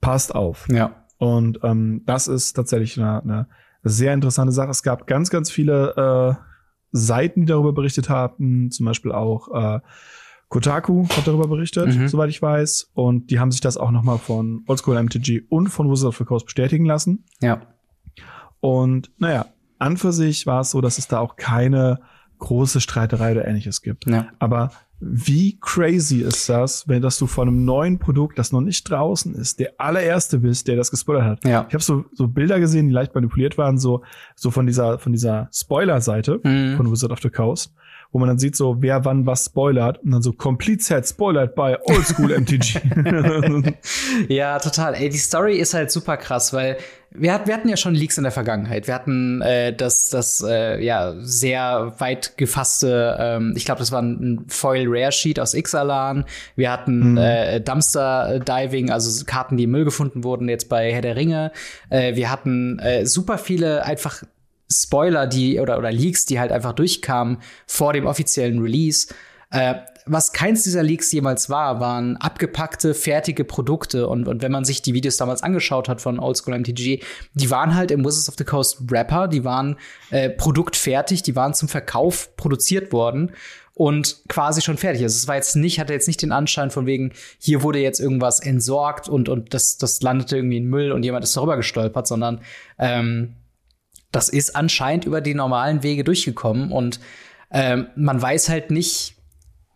[SPEAKER 1] passt auf.
[SPEAKER 2] Ja.
[SPEAKER 1] Und ähm, das ist tatsächlich eine, eine sehr interessante Sache. Es gab ganz, ganz viele äh, Seiten, die darüber berichtet haben, zum Beispiel auch äh, Kotaku hat darüber berichtet, mhm. soweit ich weiß. Und die haben sich das auch nochmal von Oldschool MTG und von Wizard of the Coast bestätigen lassen.
[SPEAKER 2] Ja.
[SPEAKER 1] Und naja, an für sich war es so, dass es da auch keine große Streiterei oder ähnliches gibt. Ja. Aber wie crazy ist das, wenn dass du von einem neuen Produkt, das noch nicht draußen ist, der allererste bist, der das gespoilert hat.
[SPEAKER 2] Ja.
[SPEAKER 1] Ich habe so, so Bilder gesehen, die leicht manipuliert waren, so, so von dieser, von dieser Spoiler-Seite mhm. von Wizard of the Coast wo man dann sieht, so wer wann was spoilert und dann so Complete Set spoilert bei Oldschool MTG.
[SPEAKER 2] ja, total. Ey, die Story ist halt super krass, weil wir, hat, wir hatten ja schon Leaks in der Vergangenheit. Wir hatten äh, das, das äh, ja sehr weit gefasste, ähm, ich glaube, das war ein Foil Rare Sheet aus Ixalan. Wir hatten mhm. äh, Dumpster Diving, also Karten, die im Müll gefunden wurden, jetzt bei Herr der Ringe. Äh, wir hatten äh, super viele einfach Spoiler, die oder oder Leaks, die halt einfach durchkamen vor dem offiziellen Release. Äh, was keins dieser Leaks jemals war, waren abgepackte, fertige Produkte. Und, und wenn man sich die Videos damals angeschaut hat von Oldschool MTG, die waren halt im Wizards of the Coast Rapper, die waren äh, produktfertig, die waren zum Verkauf produziert worden und quasi schon fertig. Also es war jetzt nicht, hatte jetzt nicht den Anschein von wegen, hier wurde jetzt irgendwas entsorgt und, und das, das landete irgendwie in Müll und jemand ist darüber gestolpert, sondern ähm, das ist anscheinend über die normalen Wege durchgekommen und ähm, man weiß halt nicht,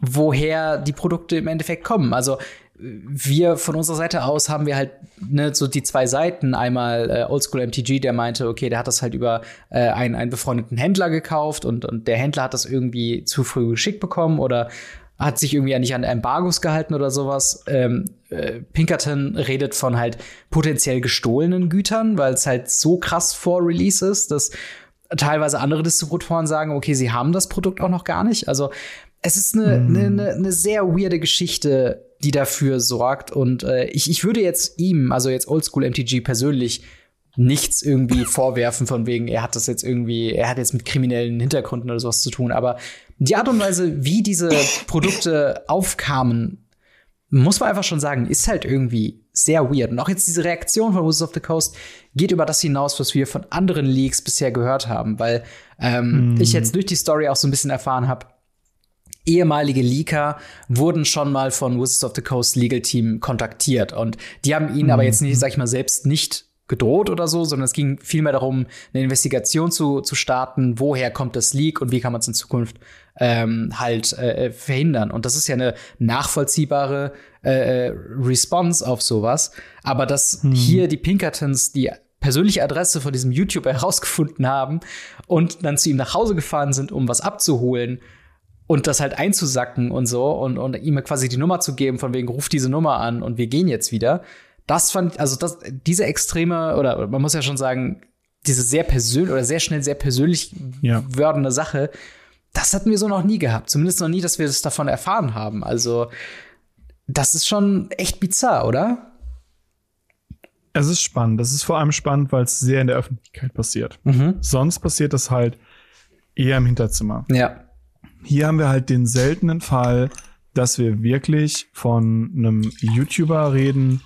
[SPEAKER 2] woher die Produkte im Endeffekt kommen. Also wir von unserer Seite aus haben wir halt ne, so die zwei Seiten. Einmal äh, Oldschool MTG, der meinte, okay, der hat das halt über äh, einen, einen befreundeten Händler gekauft und, und der Händler hat das irgendwie zu früh geschickt bekommen oder hat sich irgendwie ja nicht an Embargos gehalten oder sowas. Ähm, äh, Pinkerton redet von halt potenziell gestohlenen Gütern, weil es halt so krass vor Release ist, dass teilweise andere Distributoren sagen, okay, sie haben das Produkt auch noch gar nicht. Also es ist eine, eine, eine, eine sehr weirde Geschichte, die dafür sorgt. Und äh, ich, ich würde jetzt ihm, also jetzt Oldschool MTG persönlich, nichts irgendwie vorwerfen von wegen, er hat das jetzt irgendwie, er hat jetzt mit kriminellen Hintergründen oder sowas zu tun. Aber die Art und Weise, wie diese Produkte aufkamen, muss man einfach schon sagen, ist halt irgendwie sehr weird. Und auch jetzt diese Reaktion von Wizards of the Coast geht über das hinaus, was wir von anderen Leaks bisher gehört haben, weil ähm, mm. ich jetzt durch die Story auch so ein bisschen erfahren habe, ehemalige Leaker wurden schon mal von Wizards of the Coast Legal Team kontaktiert und die haben ihn mhm. aber jetzt nicht, sag ich mal, selbst nicht gedroht oder so, sondern es ging vielmehr darum, eine Investigation zu, zu starten, woher kommt das Leak und wie kann man es in Zukunft ähm, halt äh, verhindern. Und das ist ja eine nachvollziehbare äh, Response auf sowas. Aber dass hm. hier die Pinkertons die persönliche Adresse von diesem YouTuber herausgefunden haben und dann zu ihm nach Hause gefahren sind, um was abzuholen und das halt einzusacken und so und, und ihm quasi die Nummer zu geben, von wegen, ruf diese Nummer an und wir gehen jetzt wieder. Das fand, also das, diese extreme, oder man muss ja schon sagen, diese sehr persönlich oder sehr schnell sehr persönlich ja. werdende Sache, das hatten wir so noch nie gehabt. Zumindest noch nie, dass wir das davon erfahren haben. Also, das ist schon echt bizarr, oder?
[SPEAKER 1] Es ist spannend. Das ist vor allem spannend, weil es sehr in der Öffentlichkeit passiert. Mhm. Sonst passiert das halt eher im Hinterzimmer.
[SPEAKER 2] Ja.
[SPEAKER 1] Hier haben wir halt den seltenen Fall, dass wir wirklich von einem YouTuber reden,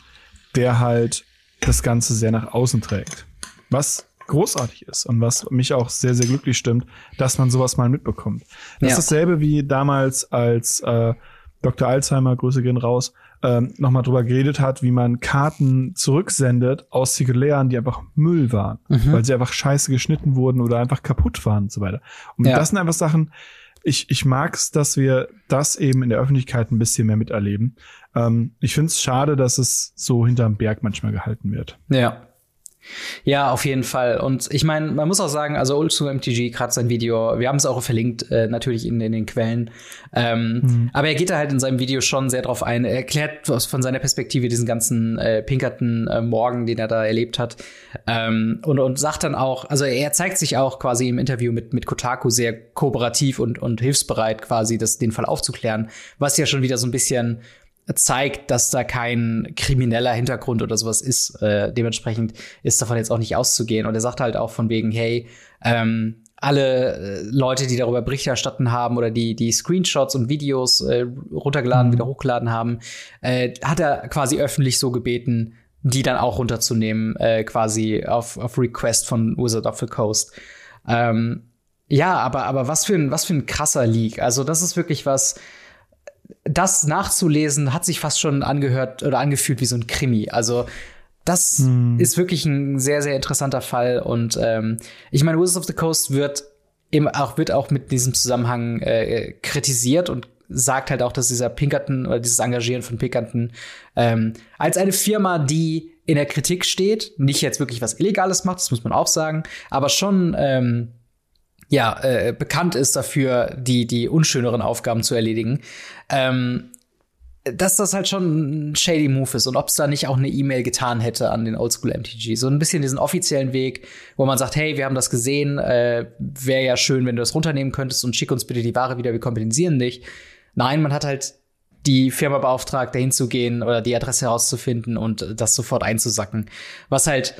[SPEAKER 1] der halt das Ganze sehr nach außen trägt. Was großartig ist und was mich auch sehr, sehr glücklich stimmt, dass man sowas mal mitbekommt. Das ja. ist dasselbe wie damals, als äh, Dr. Alzheimer, Grüße gehen raus, ähm, nochmal drüber geredet hat, wie man Karten zurücksendet aus Zirkulären, die einfach Müll waren, mhm. weil sie einfach scheiße geschnitten wurden oder einfach kaputt waren und so weiter. Und ja. das sind einfach Sachen, ich, ich mag es, dass wir das eben in der Öffentlichkeit ein bisschen mehr miterleben. Ähm, ich finde es schade, dass es so hinterm Berg manchmal gehalten wird.
[SPEAKER 2] Ja. Ja, auf jeden Fall. Und ich meine, man muss auch sagen, also Oldschool MTG, gerade sein Video, wir haben es auch verlinkt, äh, natürlich in, in den Quellen. Ähm, mhm. Aber er geht da halt in seinem Video schon sehr drauf ein. Er erklärt von seiner Perspektive diesen ganzen äh, pinkerten äh, Morgen, den er da erlebt hat. Ähm, und, und sagt dann auch, also er zeigt sich auch quasi im Interview mit, mit Kotaku sehr kooperativ und, und hilfsbereit, quasi das, den Fall aufzuklären, was ja schon wieder so ein bisschen zeigt, dass da kein krimineller Hintergrund oder sowas ist. Äh, dementsprechend ist davon jetzt auch nicht auszugehen. Und er sagt halt auch von wegen, hey, ähm, alle äh, Leute, die darüber Bericht erstatten haben oder die, die Screenshots und Videos äh, runtergeladen, mhm. wieder hochgeladen haben, äh, hat er quasi öffentlich so gebeten, die dann auch runterzunehmen, äh, quasi auf, auf Request von Wizard of the Coast. Ähm, ja, aber, aber was für ein, was für ein krasser Leak. Also, das ist wirklich was, das nachzulesen hat sich fast schon angehört oder angefühlt wie so ein Krimi. Also das hm. ist wirklich ein sehr, sehr interessanter Fall. Und ähm, ich meine, Wizards of the Coast wird eben auch, wird auch mit diesem Zusammenhang äh, kritisiert und sagt halt auch, dass dieser Pinkerton oder dieses Engagieren von Pinkerton ähm, als eine Firma, die in der Kritik steht, nicht jetzt wirklich was Illegales macht, das muss man auch sagen, aber schon ähm, ja, äh, bekannt ist dafür, die, die unschöneren Aufgaben zu erledigen. Ähm, dass das halt schon ein shady Move ist und ob es da nicht auch eine E-Mail getan hätte an den Oldschool MTG. So ein bisschen diesen offiziellen Weg, wo man sagt, hey, wir haben das gesehen, äh, wäre ja schön, wenn du das runternehmen könntest und schick uns bitte die Ware wieder, wir kompensieren dich. Nein, man hat halt die Firma beauftragt, dahin zu gehen oder die Adresse herauszufinden und das sofort einzusacken. Was halt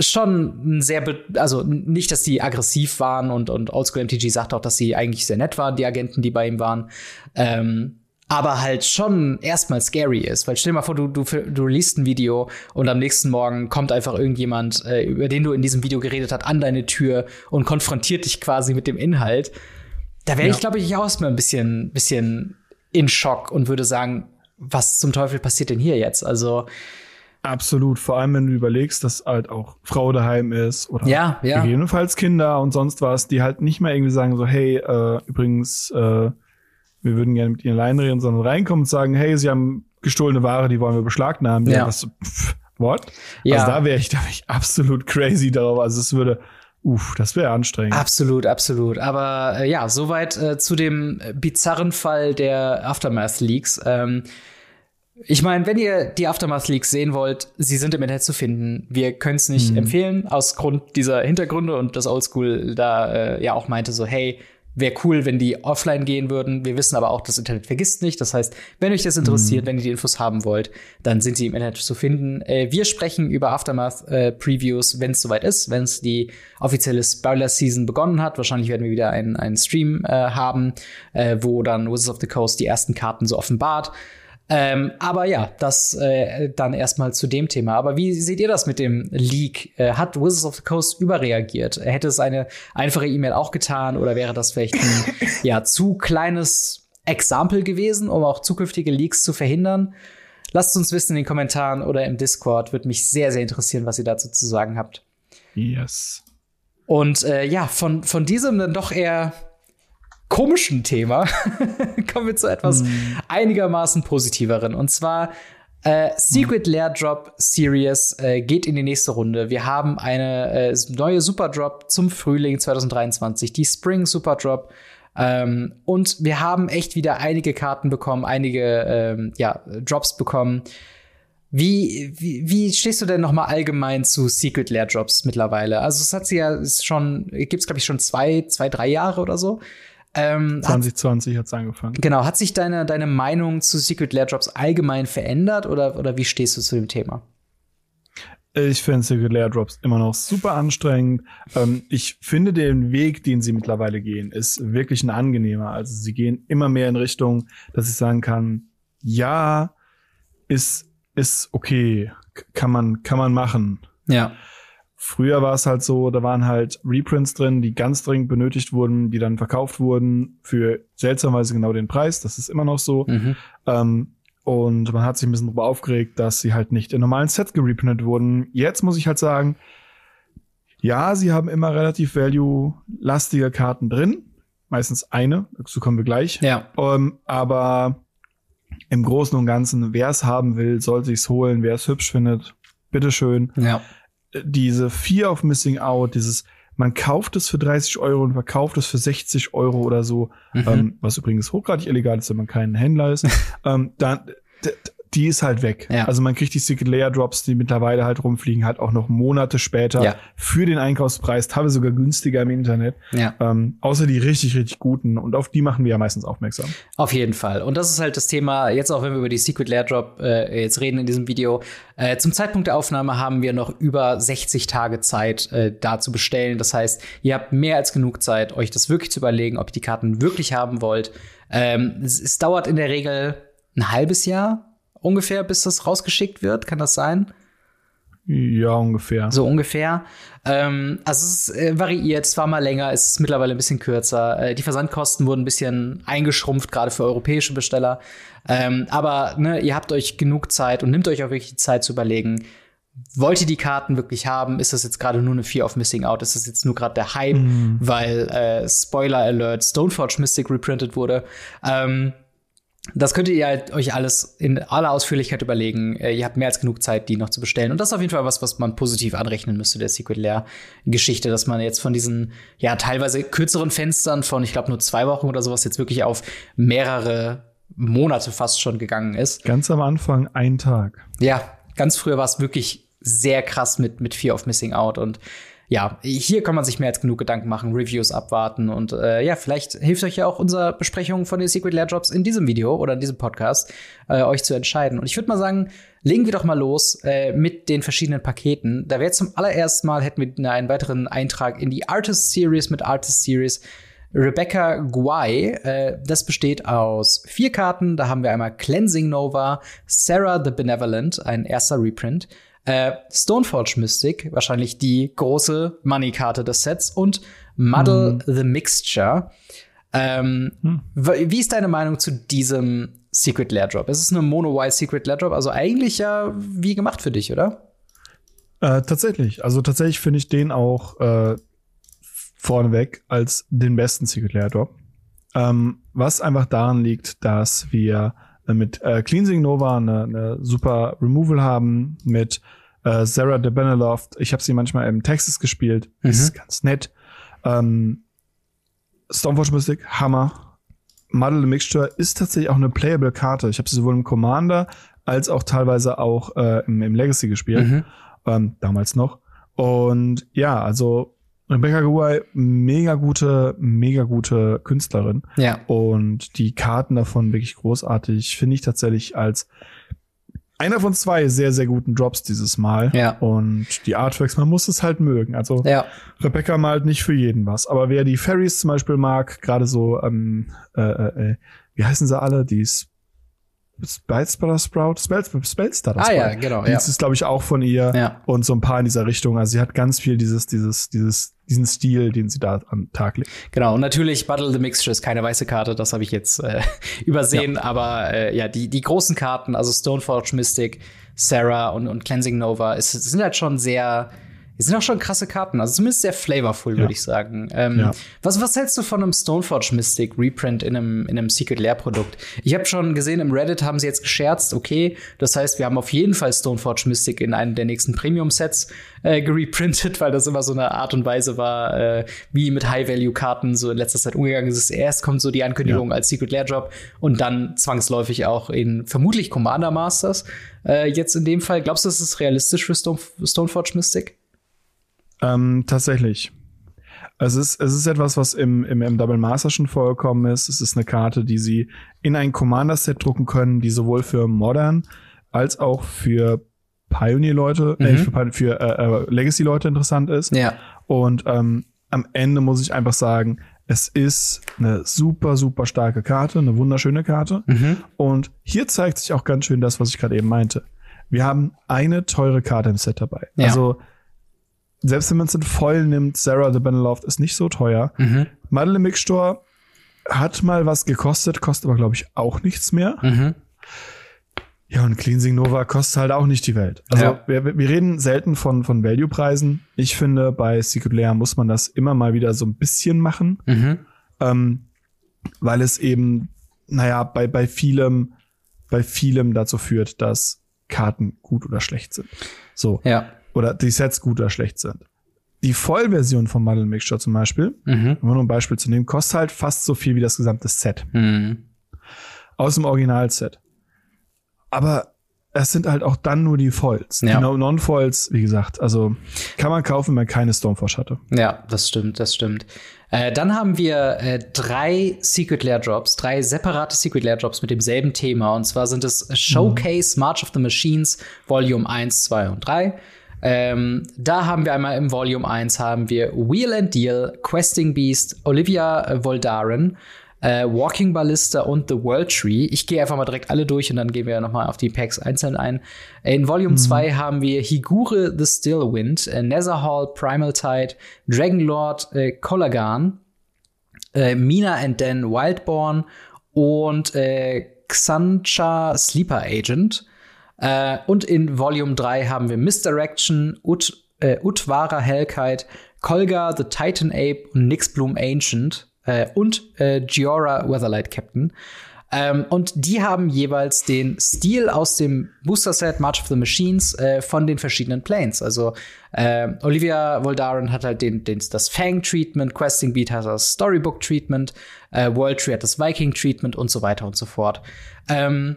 [SPEAKER 2] schon sehr, also nicht, dass die aggressiv waren und, und Oldschool MTG sagt auch, dass sie eigentlich sehr nett waren, die Agenten, die bei ihm waren. Ähm, aber halt schon erstmal scary ist. Weil stell dir mal vor, du, du, du liest ein Video und am nächsten Morgen kommt einfach irgendjemand, äh, über den du in diesem Video geredet hast, an deine Tür und konfrontiert dich quasi mit dem Inhalt. Da wäre ja. ich, glaube ich, auch erstmal ein bisschen, bisschen in Schock und würde sagen, was zum Teufel passiert denn hier jetzt? Also
[SPEAKER 1] Absolut, vor allem wenn du überlegst, dass halt auch Frau daheim ist oder
[SPEAKER 2] ja, ja.
[SPEAKER 1] gegebenenfalls Kinder und sonst was, die halt nicht mehr irgendwie sagen so, hey, äh, übrigens, äh, wir würden gerne mit ihnen allein reden, sondern reinkommen und sagen, hey, sie haben gestohlene Ware, die wollen wir beschlagnahmen. Ja. Was, pff, what? Ja. Also da wäre ich, da wär ich absolut crazy darauf. Also es würde, uff, das wäre anstrengend.
[SPEAKER 2] Absolut, absolut. Aber äh, ja, soweit äh, zu dem bizarren Fall der Aftermath-Leaks. Ähm, ich meine, wenn ihr die Aftermath Leaks sehen wollt, sie sind im Internet zu finden. Wir können es nicht mhm. empfehlen, aus Grund dieser Hintergründe und das Oldschool da äh, ja auch meinte so, hey, Wäre cool, wenn die offline gehen würden. Wir wissen aber auch, das Internet vergisst nicht. Das heißt, wenn euch das interessiert, mhm. wenn ihr die Infos haben wollt, dann sind sie im Internet zu finden. Äh, wir sprechen über Aftermath-Previews, äh, wenn es soweit ist, wenn es die offizielle Spoiler-Season begonnen hat. Wahrscheinlich werden wir wieder einen, einen Stream äh, haben, äh, wo dann Wizards of the Coast die ersten Karten so offenbart. Ähm, aber ja, das äh, dann erstmal zu dem Thema. Aber wie seht ihr das mit dem Leak? Äh, hat Wizards of the Coast überreagiert? Hätte es eine einfache E-Mail auch getan oder wäre das vielleicht ein ja, zu kleines Exempel gewesen, um auch zukünftige Leaks zu verhindern? Lasst uns wissen in den Kommentaren oder im Discord. Würde mich sehr, sehr interessieren, was ihr dazu zu sagen habt.
[SPEAKER 1] Yes.
[SPEAKER 2] Und äh, ja, von, von diesem dann doch eher komischen Thema kommen wir zu etwas mm. einigermaßen positiveren. Und zwar äh, Secret mm. Lair Drop Series äh, geht in die nächste Runde. Wir haben eine äh, neue Super Drop zum Frühling 2023, die Spring Super Drop. Ähm, und wir haben echt wieder einige Karten bekommen, einige ähm, ja, Drops bekommen. Wie, wie, wie stehst du denn noch mal allgemein zu Secret Lair Drops mittlerweile? Also es hat sie ja schon, gibt's glaube ich schon zwei, zwei, drei Jahre oder so.
[SPEAKER 1] Ähm, 2020 hat es angefangen.
[SPEAKER 2] Genau. Hat sich deine, deine Meinung zu Secret Lair Drops allgemein verändert oder, oder wie stehst du zu dem Thema?
[SPEAKER 1] Ich finde Secret Lair Drops immer noch super anstrengend. Ähm, ich finde den Weg, den sie mittlerweile gehen, ist wirklich ein angenehmer. Also sie gehen immer mehr in Richtung, dass ich sagen kann, ja, ist, ist okay, kann man, kann man machen.
[SPEAKER 2] Ja.
[SPEAKER 1] Früher war es halt so, da waren halt Reprints drin, die ganz dringend benötigt wurden, die dann verkauft wurden für seltsamerweise genau den Preis. Das ist immer noch so. Mhm. Ähm, und man hat sich ein bisschen darüber aufgeregt, dass sie halt nicht in normalen Sets gereprintet wurden. Jetzt muss ich halt sagen, ja, sie haben immer relativ value-lastige Karten drin. Meistens eine, dazu kommen wir gleich.
[SPEAKER 2] Ja.
[SPEAKER 1] Ähm, aber im Großen und Ganzen, wer es haben will, soll sich's holen. Wer es hübsch findet, bitteschön.
[SPEAKER 2] Ja
[SPEAKER 1] diese Fear of Missing Out, dieses, man kauft es für 30 Euro und verkauft es für 60 Euro oder so, mhm. ähm, was übrigens hochgradig illegal ist, wenn man kein Händler ist, ähm, dann, die ist halt weg. Ja. Also man kriegt die Secret Layer Drops, die mittlerweile halt rumfliegen, halt auch noch Monate später ja. für den Einkaufspreis, teilweise sogar günstiger im Internet.
[SPEAKER 2] Ja.
[SPEAKER 1] Ähm, außer die richtig, richtig guten. Und auf die machen wir ja meistens aufmerksam.
[SPEAKER 2] Auf jeden Fall. Und das ist halt das Thema, jetzt auch wenn wir über die Secret Layer Drop äh, jetzt reden in diesem Video. Äh, zum Zeitpunkt der Aufnahme haben wir noch über 60 Tage Zeit, äh, da zu bestellen. Das heißt, ihr habt mehr als genug Zeit, euch das wirklich zu überlegen, ob ihr die Karten wirklich haben wollt. Ähm, es, es dauert in der Regel ein halbes Jahr, ungefähr, bis das rausgeschickt wird. Kann das sein?
[SPEAKER 1] Ja, ungefähr.
[SPEAKER 2] So ungefähr. Ähm, also es äh, variiert, es war mal länger, es ist mittlerweile ein bisschen kürzer. Äh, die Versandkosten wurden ein bisschen eingeschrumpft, gerade für europäische Besteller. Ähm, aber ne, ihr habt euch genug Zeit und nimmt euch auch wirklich die Zeit zu überlegen, wollt ihr die Karten wirklich haben? Ist das jetzt gerade nur eine Fear of Missing Out? Ist das jetzt nur gerade der Hype, mhm. weil äh, Spoiler Alert Stoneforge Mystic reprintet wurde? Ähm, das könnt ihr halt euch alles in aller Ausführlichkeit überlegen. Äh, ihr habt mehr als genug Zeit, die noch zu bestellen. Und das ist auf jeden Fall was, was man positiv anrechnen müsste, der Secret Lair-Geschichte, dass man jetzt von diesen, ja, teilweise kürzeren Fenstern von, ich glaube, nur zwei Wochen oder sowas jetzt wirklich auf mehrere Monate fast schon gegangen ist.
[SPEAKER 1] Ganz am Anfang ein Tag.
[SPEAKER 2] Ja, ganz früher war es wirklich sehr krass mit, mit Fear of Missing Out. Und ja, hier kann man sich mehr als genug Gedanken machen, Reviews abwarten und äh, ja, vielleicht hilft euch ja auch unsere Besprechung von den Secret Lair Drops in diesem Video oder in diesem Podcast, äh, euch zu entscheiden. Und ich würde mal sagen, legen wir doch mal los äh, mit den verschiedenen Paketen. Da wäre zum allerersten Mal hätten wir einen weiteren Eintrag in die Artist Series mit Artist Series. Rebecca Guay. Äh, das besteht aus vier Karten. Da haben wir einmal Cleansing Nova, Sarah the Benevolent, ein erster Reprint, äh, Stoneforge Mystic, wahrscheinlich die große Money-Karte des Sets und Muddle hm. the Mixture. Ähm, hm. Wie ist deine Meinung zu diesem Secret Lair Drop? Es ist eine Mono-White Secret Lair Drop, also eigentlich ja wie gemacht für dich, oder?
[SPEAKER 1] Äh, tatsächlich. Also tatsächlich finde ich den auch äh, vorneweg als den besten Secret Lair Drop. Ähm, was einfach daran liegt, dass wir mit äh, Cleansing Nova eine, eine super Removal haben, mit äh, Sarah de Beneloft. Ich habe sie manchmal im Texas gespielt. Mhm. Ist ganz nett. Ähm, Stormwatch Mystic, Hammer. Muddle Mixture ist tatsächlich auch eine playable Karte. Ich habe sie sowohl im Commander als auch teilweise auch äh, im, im Legacy gespielt. Mhm. Ähm, damals noch. Und ja, also Rebecca Guay, mega gute, mega gute Künstlerin.
[SPEAKER 2] Ja.
[SPEAKER 1] Und die Karten davon wirklich großartig, finde ich tatsächlich als einer von zwei sehr, sehr guten Drops dieses Mal.
[SPEAKER 2] Ja.
[SPEAKER 1] Und die Artworks, man muss es halt mögen. Also
[SPEAKER 2] ja.
[SPEAKER 1] Rebecca malt nicht für jeden was. Aber wer die Fairies zum Beispiel mag, gerade so, ähm, äh, äh, äh wie heißen sie alle? Die Spellstarter Sprout, Spellstarter Sprout.
[SPEAKER 2] Ah ja, genau.
[SPEAKER 1] Das ja. ist, glaube ich, auch von ihr.
[SPEAKER 2] Ja.
[SPEAKER 1] Und so ein paar in dieser Richtung. Also sie hat ganz viel dieses, dieses, dieses diesen Stil, den sie da am Tag legt.
[SPEAKER 2] Genau, und natürlich Battle the Mixture ist keine weiße Karte, das habe ich jetzt äh, übersehen, ja. aber äh, ja, die, die großen Karten, also Stoneforge Mystic, Sarah und, und Cleansing Nova, ist, sind halt schon sehr die sind auch schon krasse Karten, also zumindest sehr flavorful, ja. würde ich sagen. Ähm, ja. was, was hältst du von einem Stoneforge Mystic Reprint in einem, in einem Secret Lair Produkt? Ich habe schon gesehen, im Reddit haben sie jetzt gescherzt, okay, das heißt, wir haben auf jeden Fall Stoneforge Mystic in einem der nächsten Premium-Sets äh, gereprintet, weil das immer so eine Art und Weise war, äh, wie mit High-Value-Karten so in letzter Zeit umgegangen ist. Erst kommt so die Ankündigung ja. als Secret Lair Drop und dann zwangsläufig auch in vermutlich Commander Masters. Äh, jetzt in dem Fall, glaubst du, das ist realistisch für Stone Stoneforge Mystic?
[SPEAKER 1] Ähm, tatsächlich. Es ist, es ist etwas, was im, im, im Double Master schon vorgekommen ist. Es ist eine Karte, die sie in ein Commander-Set drucken können, die sowohl für Modern als auch für Pioneer-Leute, mhm. äh, für, für äh, äh, Legacy-Leute interessant ist.
[SPEAKER 2] Ja.
[SPEAKER 1] Und ähm, am Ende muss ich einfach sagen, es ist eine super, super starke Karte, eine wunderschöne Karte.
[SPEAKER 2] Mhm.
[SPEAKER 1] Und hier zeigt sich auch ganz schön das, was ich gerade eben meinte. Wir haben eine teure Karte im Set dabei. Ja. Also selbst wenn man es in voll nimmt, Sarah the Beneloft ist nicht so teuer.
[SPEAKER 2] Mhm.
[SPEAKER 1] Madeleine Mixture hat mal was gekostet, kostet aber, glaube ich, auch nichts mehr.
[SPEAKER 2] Mhm.
[SPEAKER 1] Ja, und Cleansing Nova kostet halt auch nicht die Welt. Also
[SPEAKER 2] ja.
[SPEAKER 1] wir, wir reden selten von, von Value-Preisen. Ich finde, bei Secret Lair muss man das immer mal wieder so ein bisschen machen.
[SPEAKER 2] Mhm.
[SPEAKER 1] Ähm, weil es eben, naja, bei, bei vielem, bei vielem dazu führt, dass Karten gut oder schlecht sind. So.
[SPEAKER 2] Ja
[SPEAKER 1] oder die Sets gut oder schlecht sind. Die Vollversion von Muddle Mixture zum Beispiel,
[SPEAKER 2] mhm.
[SPEAKER 1] um nur ein Beispiel zu nehmen, kostet halt fast so viel wie das gesamte Set.
[SPEAKER 2] Mhm.
[SPEAKER 1] Aus dem Originalset. Aber es sind halt auch dann nur die Foils.
[SPEAKER 2] Ja.
[SPEAKER 1] Die Non-Foils, wie gesagt, also kann man kaufen, wenn man keine Stormforge hatte.
[SPEAKER 2] Ja, das stimmt, das stimmt. Äh, dann haben wir äh, drei Secret Lair Drops, drei separate Secret Lair Drops mit demselben Thema. Und zwar sind es Showcase. March of the Machines Volume 1, 2 und 3. Ähm, da haben wir einmal im Volume 1 haben wir Wheel and Deal, Questing Beast, Olivia äh, Voldaren, äh, Walking Ballista und The World Tree. Ich gehe einfach mal direkt alle durch und dann gehen wir nochmal auf die Packs einzeln ein. In Volume mhm. 2 haben wir Higure the Still Wind, äh, Netherhall, Primal Tide, Dragonlord, äh, Kolagan, äh, Mina and Dan Wildborn und äh, Xancha Sleeper Agent. Äh, und in Volume 3 haben wir Misdirection, Ut, äh, Utwara Hellkite, Kolga the Titan Ape und Nixbloom Ancient äh, und äh, Giora Weatherlight Captain. Ähm, und die haben jeweils den Stil aus dem Booster Set March of the Machines äh, von den verschiedenen Planes. Also äh, Olivia Voldaren hat halt den, den, das Fang Treatment, Questing Beat hat das Storybook Treatment, äh, World Tree hat das Viking Treatment und so weiter und so fort. Ähm,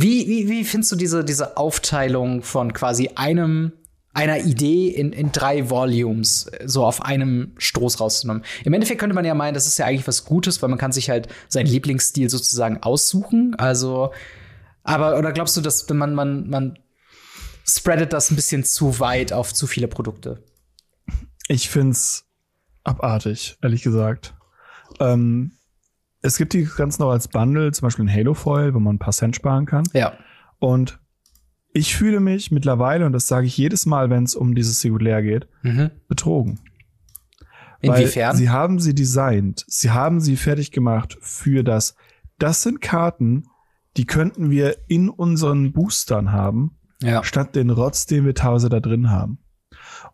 [SPEAKER 2] wie, wie, wie findest du diese, diese Aufteilung von quasi einem, einer Idee in, in drei Volumes äh, so auf einem Stoß rauszunehmen. Im Endeffekt könnte man ja meinen, das ist ja eigentlich was Gutes, weil man kann sich halt seinen Lieblingsstil sozusagen aussuchen. Also, aber oder glaubst du, dass man man man spreadet das ein bisschen zu weit auf zu viele Produkte?
[SPEAKER 1] Ich find's abartig, ehrlich gesagt. Ähm, es gibt die ganz noch als Bundle, zum Beispiel ein Halo Foil, wo man ein paar Cent sparen kann.
[SPEAKER 2] Ja.
[SPEAKER 1] Und ich fühle mich mittlerweile, und das sage ich jedes Mal, wenn es um dieses Singulär geht, mhm. betrogen.
[SPEAKER 2] Inwiefern?
[SPEAKER 1] Weil sie haben sie designt, sie haben sie fertig gemacht für das. Das sind Karten, die könnten wir in unseren Boostern haben, ja. statt den Rotz, den wir teilweise da drin haben.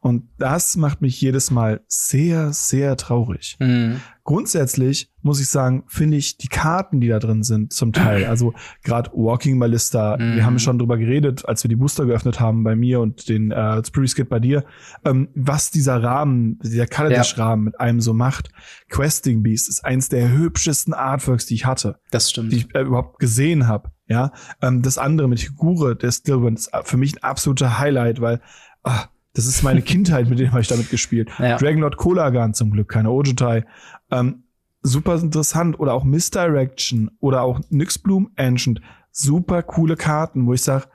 [SPEAKER 1] Und das macht mich jedes Mal sehr, sehr traurig. Mhm. Grundsätzlich muss ich sagen, finde ich die Karten, die da drin sind, zum Teil, also gerade Walking Ballista, mhm. wir haben schon drüber geredet, als wir die Booster geöffnet haben bei mir und den äh, Skit bei dir, ähm, was dieser Rahmen, dieser Kaladesh-Rahmen ja. mit einem so macht. Questing Beast ist eins der hübschesten Artworks, die ich hatte.
[SPEAKER 2] Das stimmt.
[SPEAKER 1] Die ich äh, überhaupt gesehen habe. Ja, ähm, das andere mit Higure, der Stillwind, ist für mich ein absoluter Highlight, weil ah, das ist meine Kindheit, mit dem habe ich damit gespielt. Ja. Dragonlord Kolagan zum Glück, keine Ojutai. Ähm, super interessant. Oder auch Misdirection oder auch Nyxbloom Ancient. Super coole Karten, wo ich sage,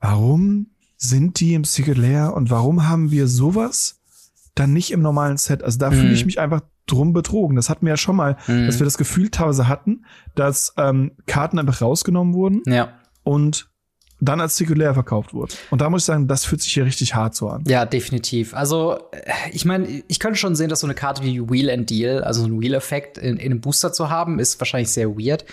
[SPEAKER 1] warum sind die im Secret Lair und warum haben wir sowas dann nicht im normalen Set? Also da mhm. fühle ich mich einfach drum betrogen. Das hatten wir ja schon mal, mhm. dass wir das Gefühl teilweise hatten, dass ähm, Karten einfach rausgenommen wurden.
[SPEAKER 2] Ja.
[SPEAKER 1] Und dann als zirkulär verkauft wurde. Und da muss ich sagen, das fühlt sich hier richtig hart so an.
[SPEAKER 2] Ja, definitiv. Also, äh, ich meine, ich könnte schon sehen, dass so eine Karte wie Wheel and Deal, also ein Wheel-Effekt in, in einem Booster zu haben, ist wahrscheinlich sehr weird.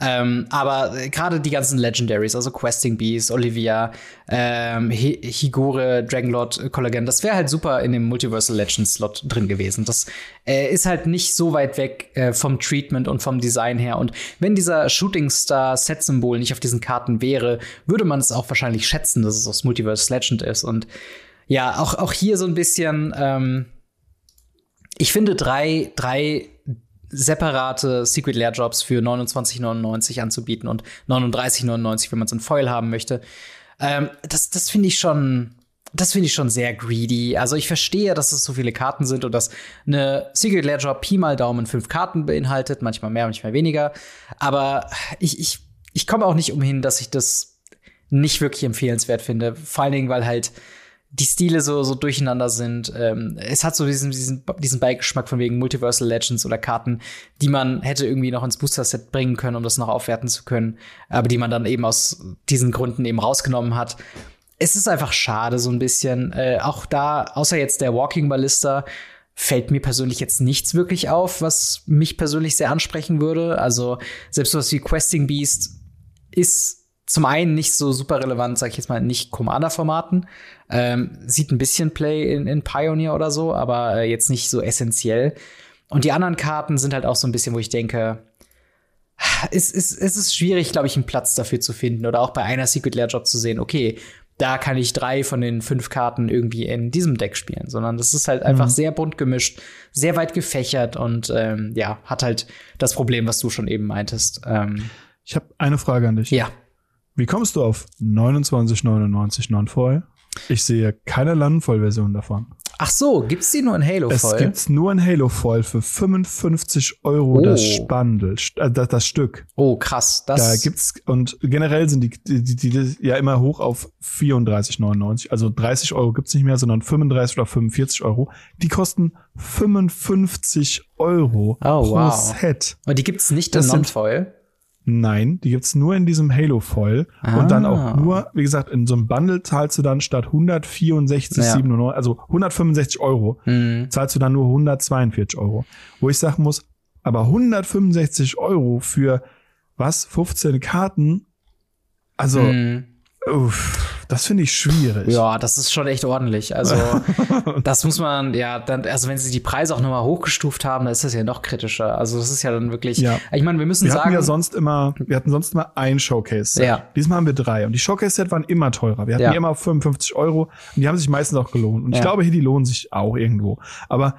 [SPEAKER 2] Ähm, aber gerade die ganzen Legendaries, also Questing Beast, Olivia, ähm, Higure, Dragonlord, Collagen, das wäre halt super in dem Multiversal Legends Slot drin gewesen. Das äh, ist halt nicht so weit weg äh, vom Treatment und vom Design her. Und wenn dieser Shooting Star Set Symbol nicht auf diesen Karten wäre, würde man es auch wahrscheinlich schätzen, dass es aus Multiverse Legend ist. Und ja, auch, auch hier so ein bisschen, ähm, ich finde drei, drei separate Secret Lair Jobs für 29,99 anzubieten und 39,99, wenn man so ein Foil haben möchte. Ähm, das das finde ich schon, das finde ich schon sehr greedy. Also ich verstehe, dass es so viele Karten sind und dass eine Secret Lair Pi mal Daumen fünf Karten beinhaltet, manchmal mehr, manchmal weniger. Aber ich, ich, ich komme auch nicht umhin, dass ich das nicht wirklich empfehlenswert finde. Vor allen Dingen, weil halt die Stile so, so durcheinander sind. Ähm, es hat so diesen, diesen, diesen Beigeschmack von wegen Multiversal Legends oder Karten, die man hätte irgendwie noch ins Booster-Set bringen können, um das noch aufwerten zu können, aber die man dann eben aus diesen Gründen eben rausgenommen hat. Es ist einfach schade, so ein bisschen. Äh, auch da, außer jetzt der Walking Ballista, fällt mir persönlich jetzt nichts wirklich auf, was mich persönlich sehr ansprechen würde. Also selbst was wie Questing Beast ist zum einen nicht so super relevant, sag ich jetzt mal, nicht Commander-Formaten. Ähm, sieht ein bisschen Play in, in Pioneer oder so, aber äh, jetzt nicht so essentiell. Und die anderen Karten sind halt auch so ein bisschen, wo ich denke, es, es, es ist schwierig, glaube ich, einen Platz dafür zu finden oder auch bei einer Secret Lair Job zu sehen, okay, da kann ich drei von den fünf Karten irgendwie in diesem Deck spielen, sondern das ist halt einfach mhm. sehr bunt gemischt, sehr weit gefächert und ähm, ja, hat halt das Problem, was du schon eben meintest. Ähm,
[SPEAKER 1] ich habe eine Frage an dich.
[SPEAKER 2] Ja.
[SPEAKER 1] Wie kommst du auf 29,99 Non-Foil? Ich sehe keine Landenvoll-Version davon.
[SPEAKER 2] Ach so, gibt's die nur in Halo Foil?
[SPEAKER 1] Es gibt's nur in Halo Foil für 55 Euro oh. das Spandel, äh, das, das, Stück.
[SPEAKER 2] Oh, krass.
[SPEAKER 1] Das da gibt's, und generell sind die, die, die, die ja immer hoch auf 34,99. Also 30 Euro gibt's nicht mehr, sondern 35 oder 45 Euro. Die kosten 55 Euro
[SPEAKER 2] oh, pro wow.
[SPEAKER 1] Set.
[SPEAKER 2] Und die gibt's nicht in Non-Foil?
[SPEAKER 1] Nein, die gibt's nur in diesem Halo Foil ah. und dann auch nur, wie gesagt, in so einem Bundle zahlst du dann statt 164,97, ja. also 165 Euro, mhm. zahlst du dann nur 142 Euro. Wo ich sagen muss, aber 165 Euro für was? 15 Karten? Also, mhm. uff. Das finde ich schwierig.
[SPEAKER 2] Ja, das ist schon echt ordentlich. Also, das muss man, ja, dann, also wenn sie die Preise auch nochmal hochgestuft haben, dann ist das ja noch kritischer. Also, das ist ja dann wirklich,
[SPEAKER 1] ja.
[SPEAKER 2] ich meine, wir müssen
[SPEAKER 1] wir
[SPEAKER 2] sagen.
[SPEAKER 1] Hatten ja sonst immer, wir hatten sonst immer ein Showcase-Set. Ja. Diesmal haben wir drei. Und die Showcase-Set waren immer teurer. Wir hatten ja. die immer auf 55 Euro und die haben sich meistens auch gelohnt. Und ich glaube, hier, die lohnen sich auch irgendwo. Aber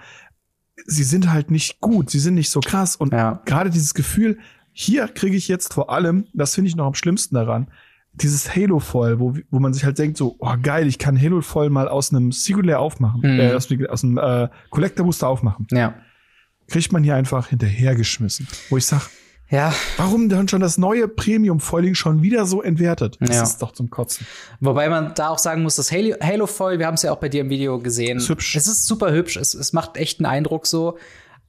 [SPEAKER 1] sie sind halt nicht gut. Sie sind nicht so krass. Und ja. gerade dieses Gefühl, hier kriege ich jetzt vor allem, das finde ich noch am schlimmsten daran, dieses Halo Foil, wo, wo man sich halt denkt so, oh geil, ich kann Halo Foil mal aus einem Singular aufmachen, mhm. äh, aus, aus einem äh, Collector Booster aufmachen.
[SPEAKER 2] Ja.
[SPEAKER 1] Kriegt man hier einfach hinterhergeschmissen, wo ich sag,
[SPEAKER 2] ja.
[SPEAKER 1] Warum dann schon das neue Premium Foiling schon wieder so entwertet? Das ja. ist doch zum Kotzen.
[SPEAKER 2] Wobei man da auch sagen muss, das Halo, Halo Foil, wir haben es ja auch bei dir im Video gesehen. Ist hübsch. Es ist super hübsch. Es, es macht echt einen Eindruck so.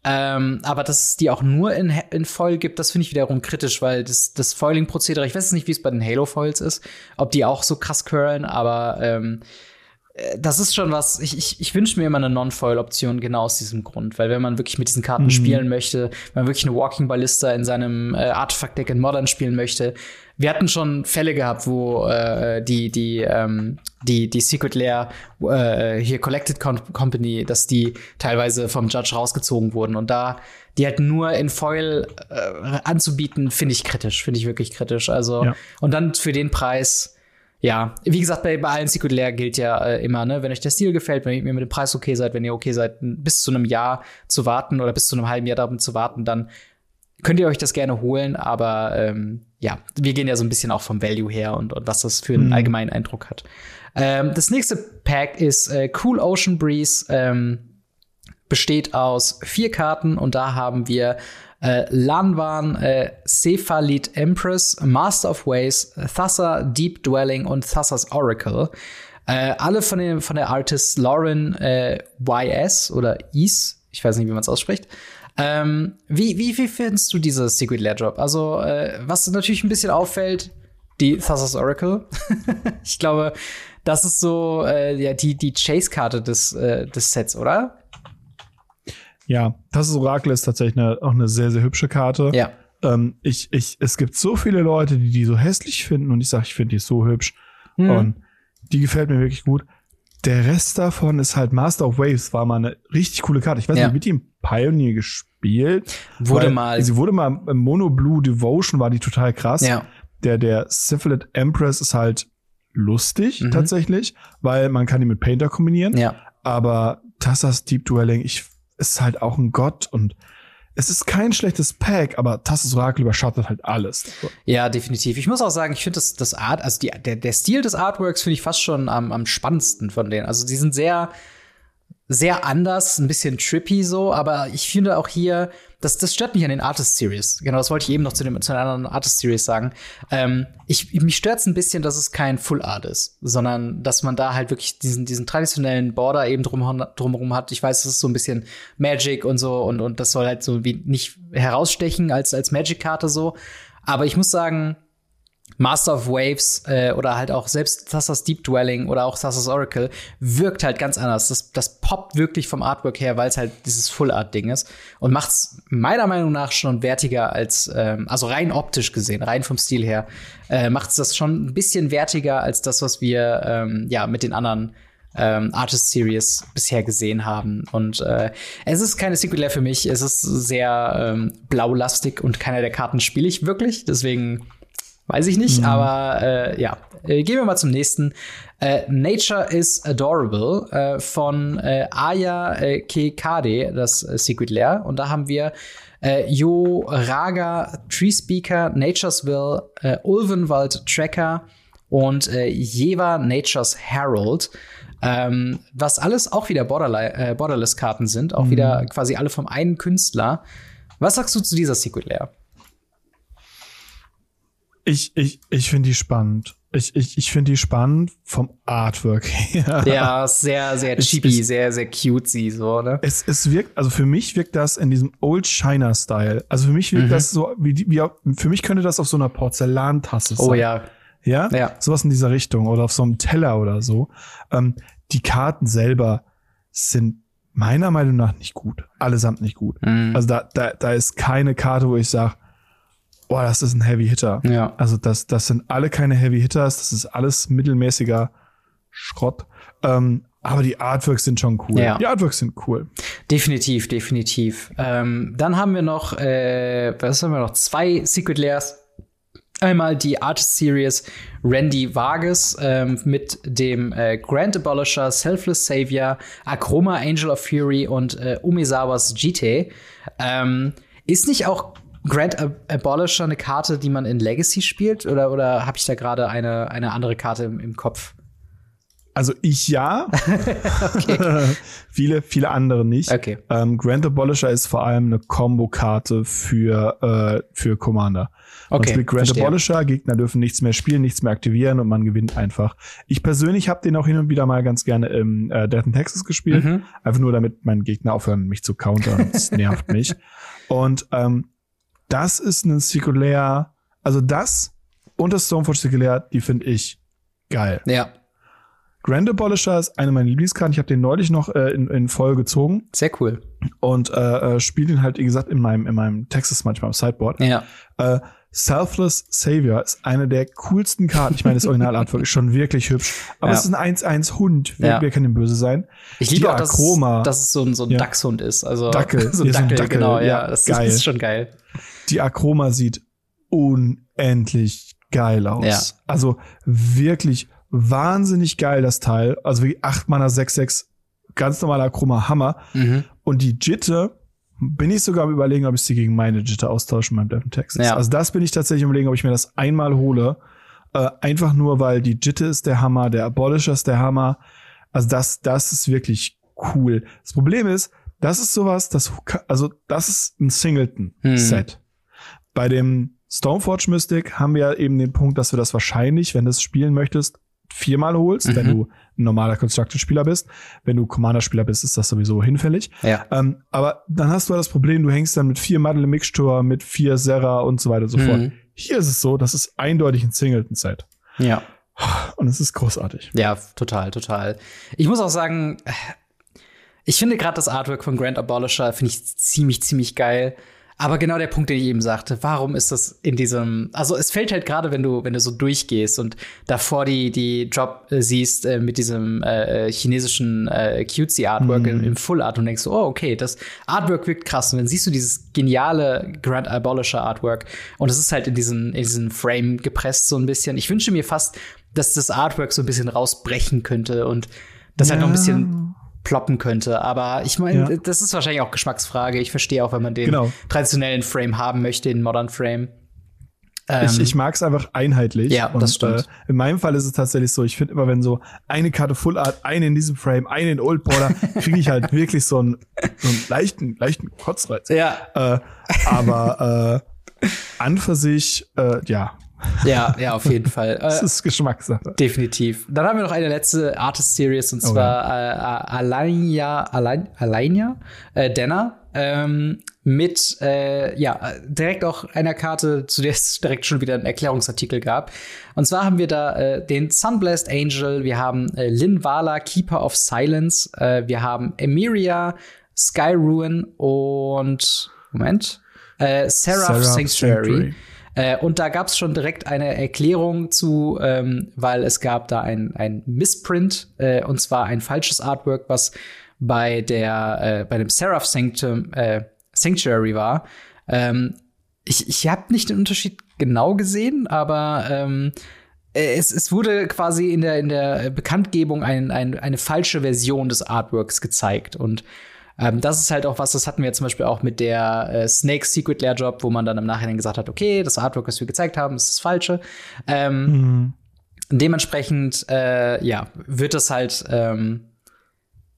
[SPEAKER 2] Ähm, aber dass es die auch nur in, in Foil gibt, das finde ich wiederum kritisch, weil das, das Foiling-Prozedere, ich weiß nicht, wie es bei den Halo-Foils ist, ob die auch so krass curlen, aber ähm, äh, das ist schon was, ich, ich, ich wünsche mir immer eine Non-Foil-Option genau aus diesem Grund, weil wenn man wirklich mit diesen Karten mhm. spielen möchte, wenn man wirklich eine Walking Ballista in seinem äh, Artifact-Deck in Modern spielen möchte, wir hatten schon Fälle gehabt, wo äh, die, die, ähm, die, die Secret Lair äh, hier Collected Company, dass die teilweise vom Judge rausgezogen wurden. Und da die halt nur in Foil äh, anzubieten, finde ich kritisch, finde ich wirklich kritisch. Also, ja. und dann für den Preis, ja, wie gesagt, bei, bei allen Secret Lair gilt ja äh, immer, ne, wenn euch der Stil gefällt, wenn ihr mit dem Preis okay seid, wenn ihr okay seid, bis zu einem Jahr zu warten oder bis zu einem halben Jahr damit zu warten, dann könnt ihr euch das gerne holen, aber ähm, ja, wir gehen ja so ein bisschen auch vom Value her und, und was das für einen mhm. allgemeinen Eindruck hat. Ähm, das nächste Pack ist äh, Cool Ocean Breeze, ähm, besteht aus vier Karten und da haben wir äh, Lanvan, äh, Cephalid Empress, Master of Ways, Thassa Deep Dwelling und Thassas Oracle. Äh, alle von, dem, von der Artist Lauren äh, YS oder Is, ich weiß nicht, wie man es ausspricht. Ähm, wie, wie, wie findest du dieses Secret Lair Drop? Also, äh, was natürlich ein bisschen auffällt, die Thassa's Oracle. ich glaube, das ist so äh, ja, die, die Chase-Karte des, äh, des Sets, oder?
[SPEAKER 1] Ja, Thassa's Oracle ist tatsächlich eine, auch eine sehr, sehr hübsche Karte.
[SPEAKER 2] Ja.
[SPEAKER 1] Ähm, ich, ich, es gibt so viele Leute, die die so hässlich finden und ich sage, ich finde die so hübsch. Hm. Und die gefällt mir wirklich gut. Der Rest davon ist halt Master of Waves, war mal eine richtig coole Karte. Ich weiß ja. nicht, mit die im Pioneer gespielt.
[SPEAKER 2] Wurde mal.
[SPEAKER 1] Sie wurde mal im Mono Blue Devotion, war die total krass.
[SPEAKER 2] Ja.
[SPEAKER 1] Der, der Syphilid Empress ist halt lustig mhm. tatsächlich, weil man kann die mit Painter kombinieren.
[SPEAKER 2] Ja.
[SPEAKER 1] Aber Tassas Deep Dwelling, ich, ist halt auch ein Gott und es ist kein schlechtes Pack, aber Tassos Orakel überschattet halt alles.
[SPEAKER 2] Ja, definitiv. Ich muss auch sagen, ich finde das, das Art, also die, der, der Stil des Artworks finde ich fast schon am, am spannendsten von denen. Also die sind sehr, sehr anders, ein bisschen trippy so, aber ich finde auch hier, das, das stört mich an den Artist Series. Genau, das wollte ich eben noch zu, dem, zu einer anderen Artist Series sagen. Ähm, ich, mich stört es ein bisschen, dass es kein Full Art ist, sondern dass man da halt wirklich diesen, diesen traditionellen Border eben drumherum, drumherum hat. Ich weiß, es ist so ein bisschen Magic und so und, und das soll halt so wie nicht herausstechen als, als Magic-Karte so. Aber ich muss sagen, Master of Waves äh, oder halt auch selbst Thassas Deep Dwelling oder auch Thassas Oracle wirkt halt ganz anders. Das, das poppt wirklich vom Artwork her, weil es halt dieses Full-Art-Ding ist und macht es meiner Meinung nach schon wertiger als, ähm, also rein optisch gesehen, rein vom Stil her, äh, macht es das schon ein bisschen wertiger als das, was wir ähm, ja mit den anderen ähm, Artist Series bisher gesehen haben. Und äh, es ist keine Secret Lair für mich. Es ist sehr ähm, blaulastig und keiner der Karten spiele ich wirklich. Deswegen Weiß ich nicht, mhm. aber äh, ja. Äh, gehen wir mal zum nächsten. Äh, Nature is Adorable äh, von äh, Aya äh, Kekade, das Secret Lair. Und da haben wir äh, Jo Raga, Tree Speaker, Nature's Will, äh, Ulvenwald Tracker und äh, Jeva Nature's Herald. Ähm, was alles auch wieder Borderless-Karten sind, auch mhm. wieder quasi alle vom einen Künstler. Was sagst du zu dieser Secret Lair?
[SPEAKER 1] Ich, ich, ich finde die spannend. Ich, ich, ich finde die spannend vom Artwork her.
[SPEAKER 2] Ja, sehr, sehr cheapy, sehr, sehr cutesy, so, ne?
[SPEAKER 1] Es, es wirkt, also für mich wirkt das in diesem Old China-Style. Also für mich wirkt mhm. das so, wie, wie, für mich könnte das auf so einer Porzellantasse
[SPEAKER 2] oh sein. Oh ja.
[SPEAKER 1] Ja? Ja. Sowas in dieser Richtung oder auf so einem Teller oder so. Ähm, die Karten selber sind meiner Meinung nach nicht gut. Allesamt nicht gut. Mhm. Also da, da, da ist keine Karte, wo ich sage, boah, das ist ein Heavy Hitter.
[SPEAKER 2] Ja.
[SPEAKER 1] Also das, das sind alle keine Heavy Hitters, das ist alles mittelmäßiger Schrott. Ähm, aber die Artworks sind schon cool.
[SPEAKER 2] Ja.
[SPEAKER 1] Die Artworks sind cool.
[SPEAKER 2] Definitiv, definitiv. Ähm, dann haben wir noch, äh, was haben wir noch? Zwei Secret Layers. Einmal die Artist Series Randy Vargas ähm, mit dem äh, Grand Abolisher, Selfless Savior, Akroma Angel of Fury und äh, Umezawas Jite. Ähm, ist nicht auch Grand Abolisher eine Karte, die man in Legacy spielt? Oder, oder habe ich da gerade eine, eine andere Karte im, im Kopf?
[SPEAKER 1] Also ich ja. viele, viele andere nicht.
[SPEAKER 2] Okay.
[SPEAKER 1] Ähm, Grand Abolisher ist vor allem eine Combo-Karte für, äh, für Commander. Man
[SPEAKER 2] Okay,
[SPEAKER 1] spielt Grand
[SPEAKER 2] verstehe.
[SPEAKER 1] Abolisher, Gegner dürfen nichts mehr spielen, nichts mehr aktivieren und man gewinnt einfach. Ich persönlich habe den auch hin und wieder mal ganz gerne im äh, Death in Texas gespielt.
[SPEAKER 2] Mhm.
[SPEAKER 1] Einfach nur, damit mein Gegner aufhören, mich zu countern. Das nervt mich. Und ähm, das ist ein Zirkulär, also das und das Stoneforge Zirkulär, die finde ich geil.
[SPEAKER 2] Ja,
[SPEAKER 1] Grand Abolisher ist eine meiner Lieblingskarten. Ich habe den neulich noch äh, in, in voll gezogen
[SPEAKER 2] sehr cool.
[SPEAKER 1] und äh, äh, spiele den halt, wie gesagt, in meinem, in meinem Texas manchmal am Sideboard.
[SPEAKER 2] Ja.
[SPEAKER 1] Äh, Selfless Savior ist eine der coolsten Karten. Ich meine, das Originalartwork ist schon wirklich hübsch. Aber
[SPEAKER 2] Ja.
[SPEAKER 1] es ist ein 1-1-Hund. Wer,
[SPEAKER 2] Ja.
[SPEAKER 1] wer kann denn böse sein?
[SPEAKER 2] Ich liebe
[SPEAKER 1] Die
[SPEAKER 2] auch, dass,
[SPEAKER 1] Akroma.
[SPEAKER 2] dass es so ein, so ein
[SPEAKER 1] Ja.
[SPEAKER 2] Dachshund ist. Also
[SPEAKER 1] Dackel.
[SPEAKER 2] so ein
[SPEAKER 1] Ja, so ein
[SPEAKER 2] Dackel,
[SPEAKER 1] Dackel.
[SPEAKER 2] genau, ja. Das,
[SPEAKER 1] geil.
[SPEAKER 2] das ist schon geil.
[SPEAKER 1] Die Akroma sieht unendlich geil aus.
[SPEAKER 2] Ja.
[SPEAKER 1] Also wirklich wahnsinnig geil, das Teil. Also wie 8 Mana 6-6, ganz normaler Akroma Hammer.
[SPEAKER 2] Mhm.
[SPEAKER 1] Und die Jitte bin ich sogar am überlegen, ob ich sie gegen meine Jitte austausche in meinem Devon Texas.
[SPEAKER 2] Ja.
[SPEAKER 1] Also das bin ich tatsächlich überlegen, ob ich mir das einmal hole. Äh, einfach nur, weil die Jitte ist der Hammer, der Abolisher ist der Hammer. Also das, das ist wirklich cool. Das Problem ist, das ist sowas, das, also das ist ein Singleton-Set. Bei dem Stoneforge Mystic haben wir ja eben den Punkt, dass du das wahrscheinlich, wenn du es spielen möchtest, viermal holst,
[SPEAKER 2] Mhm.
[SPEAKER 1] wenn du ein normaler Constructed-Spieler bist. Wenn du Commander-Spieler bist, ist das sowieso hinfällig.
[SPEAKER 2] Ja.
[SPEAKER 1] Ähm, aber dann hast du das Problem, du hängst dann mit vier Muddle Mixture, mit vier Serra und so weiter und so fort.
[SPEAKER 2] Mhm.
[SPEAKER 1] Hier ist es so, das ist eindeutig ein Singleton-Set.
[SPEAKER 2] Ja.
[SPEAKER 1] Und es ist großartig.
[SPEAKER 2] Ja, total, total. Ich muss auch sagen, ich finde gerade das Artwork von Grand Abolisher finde ich ziemlich, ziemlich geil. Aber genau der Punkt, den ich eben sagte, warum ist das in diesem, also es fällt halt gerade, wenn du, wenn du so durchgehst und davor die, die Drop äh, siehst äh, mit diesem äh, chinesischen äh, cutesy Artwork im, im Full Art und denkst so, oh, okay, das Artwork wirkt krass. Und dann siehst du dieses geniale Grand Abolisher Artwork und es ist halt in diesen, in diesen Frame gepresst so ein bisschen. Ich wünsche mir fast, dass das Artwork so ein bisschen rausbrechen könnte und das halt noch ein bisschen ploppen könnte. Aber ich meine,
[SPEAKER 1] Ja.
[SPEAKER 2] das ist wahrscheinlich auch Geschmacksfrage. Ich verstehe auch, wenn man den
[SPEAKER 1] Genau.
[SPEAKER 2] traditionellen Frame haben möchte, den Modern Frame. Ähm,
[SPEAKER 1] ich ich mag es einfach einheitlich.
[SPEAKER 2] Ja, das stimmt.
[SPEAKER 1] Äh, in meinem Fall ist es tatsächlich so, ich finde immer, wenn so eine Karte Full Art, eine in diesem Frame, eine in Old Border, kriege ich halt wirklich so einen, so einen leichten, leichten Kotzreiz.
[SPEAKER 2] ja,
[SPEAKER 1] Äh, aber äh, an für sich, äh, ja,
[SPEAKER 2] ja, ja, auf jeden Fall.
[SPEAKER 1] es
[SPEAKER 2] Äh,
[SPEAKER 1] ist Geschmackssache.
[SPEAKER 2] definitiv. Dann haben wir noch eine letzte Artist Series und
[SPEAKER 1] Oh,
[SPEAKER 2] zwar äh, Alania, Alain, Alania äh, Denner. Ähm, mit äh, ja direkt auch einer Karte, zu der es direkt schon wieder einen Erklärungsartikel gab. Und zwar haben wir da äh, den Sunblast Angel, wir haben äh, Linvala, Keeper of Silence, äh, wir haben Emiria, Sky Ruin und Moment, äh, Seraph,
[SPEAKER 1] Seraph
[SPEAKER 2] Sanctuary.
[SPEAKER 1] Sanctuary.
[SPEAKER 2] Äh, und da gab es schon direkt eine Erklärung zu, ähm, weil es gab da ein, ein Missprint, äh, und zwar ein falsches Artwork, was bei der äh, bei dem Seraph Sanctum, äh, Sanctuary war. Ähm, ich ich habe nicht den Unterschied genau gesehen, aber ähm, äh, es, es wurde quasi in der, in der Bekanntgebung ein, ein, eine falsche Version des Artworks gezeigt. Und ähm, das ist halt auch was, das hatten wir zum Beispiel auch mit der äh, Snake Secret Lair Job, wo man dann im Nachhinein gesagt hat, okay, das Artwork, was wir gezeigt haben, ist das falsche. Ähm,
[SPEAKER 1] Mhm.
[SPEAKER 2] Dementsprechend, äh, ja, wird das halt, ähm,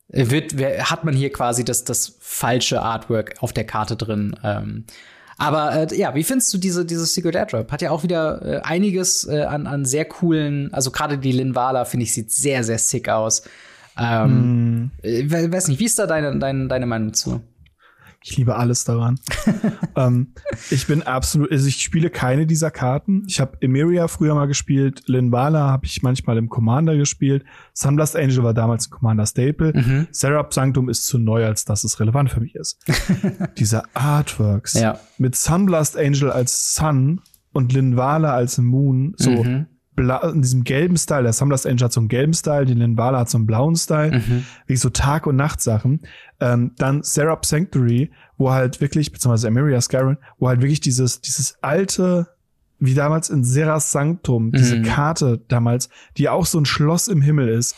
[SPEAKER 2] wird, hat man hier quasi das, das falsche Artwork auf der Karte drin. Ähm, aber äh, ja, wie findest du diese, dieses Secret Airdrop? Hat ja auch wieder äh, einiges äh, an, an sehr coolen, also gerade die Linvala, finde ich, sieht sehr, sehr sick aus. Ähm, äh, we- weiß nicht, wie ist da deine, deine, deine Meinung zu?
[SPEAKER 1] Ich liebe alles daran. ähm, ich bin absolut, also ich spiele keine dieser Karten. Ich habe Emiria früher mal gespielt, Linvala habe ich manchmal im Commander gespielt. Sunblast Angel war damals ein Commander Staple.
[SPEAKER 2] Mhm.
[SPEAKER 1] Serap Sanctum ist zu neu, als dass es relevant für mich ist. Diese Artworks
[SPEAKER 2] Ja.
[SPEAKER 1] mit Sunblast Angel als Sun und Linvala als Moon, so
[SPEAKER 2] Mhm.
[SPEAKER 1] Bla in diesem gelben Style. Der Sunblast Angel hat so einen gelben Style, die Linvala hat so einen blauen Style.
[SPEAKER 2] Mhm.
[SPEAKER 1] Wie so Tag- und Nachtsachen. Ähm, dann Serap Sanctuary, wo halt wirklich, beziehungsweise Emiria Skyrim, wo halt wirklich dieses, dieses alte, wie damals in Seras Sanctum, diese
[SPEAKER 2] Mhm.
[SPEAKER 1] Karte damals, die auch so ein Schloss im Himmel ist.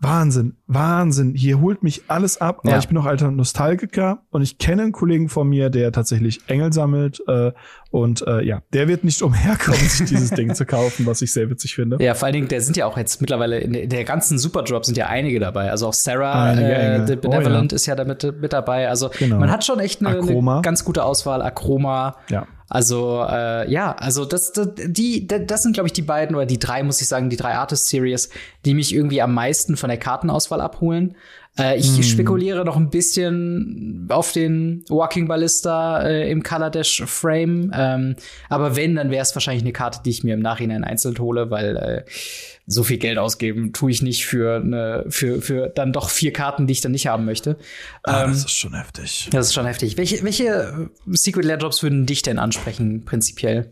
[SPEAKER 1] Wahnsinn, Wahnsinn. Hier holt mich alles ab. Aber ja. ich bin noch alter Nostalgiker und ich kenne einen Kollegen von mir, der tatsächlich Engel sammelt. Äh, und äh, ja, der wird nicht umherkommen, sich dieses Ding zu kaufen, was ich sehr witzig finde.
[SPEAKER 2] Ja, vor allen Dingen, der sind ja auch jetzt mittlerweile in der, in der ganzen Superdrop sind ja einige dabei. Also auch Sarah äh, The Benevolent oh, ja. ist ja damit mit dabei. Also genau. man hat schon echt eine, eine ganz gute Auswahl. Akroma.
[SPEAKER 1] Ja.
[SPEAKER 2] Also äh, ja, also das, das die das sind glaube ich die beiden oder die drei muss ich sagen, die drei Artist Series, die mich irgendwie am meisten von der Kartenauswahl abholen. Äh, ich hm. spekuliere noch ein bisschen auf den Walking Ballista äh, im Color Dash Frame, ähm, aber wenn, dann wäre es wahrscheinlich eine Karte, die ich mir im Nachhinein einzeln hole, weil äh, so viel Geld ausgeben tue ich nicht für eine, für, für dann doch vier Karten, die ich dann nicht haben möchte.
[SPEAKER 1] Ah, ähm, das ist schon heftig.
[SPEAKER 2] Das ist schon heftig. Welche, welche Secret Lair Drops würden dich denn ansprechen, prinzipiell?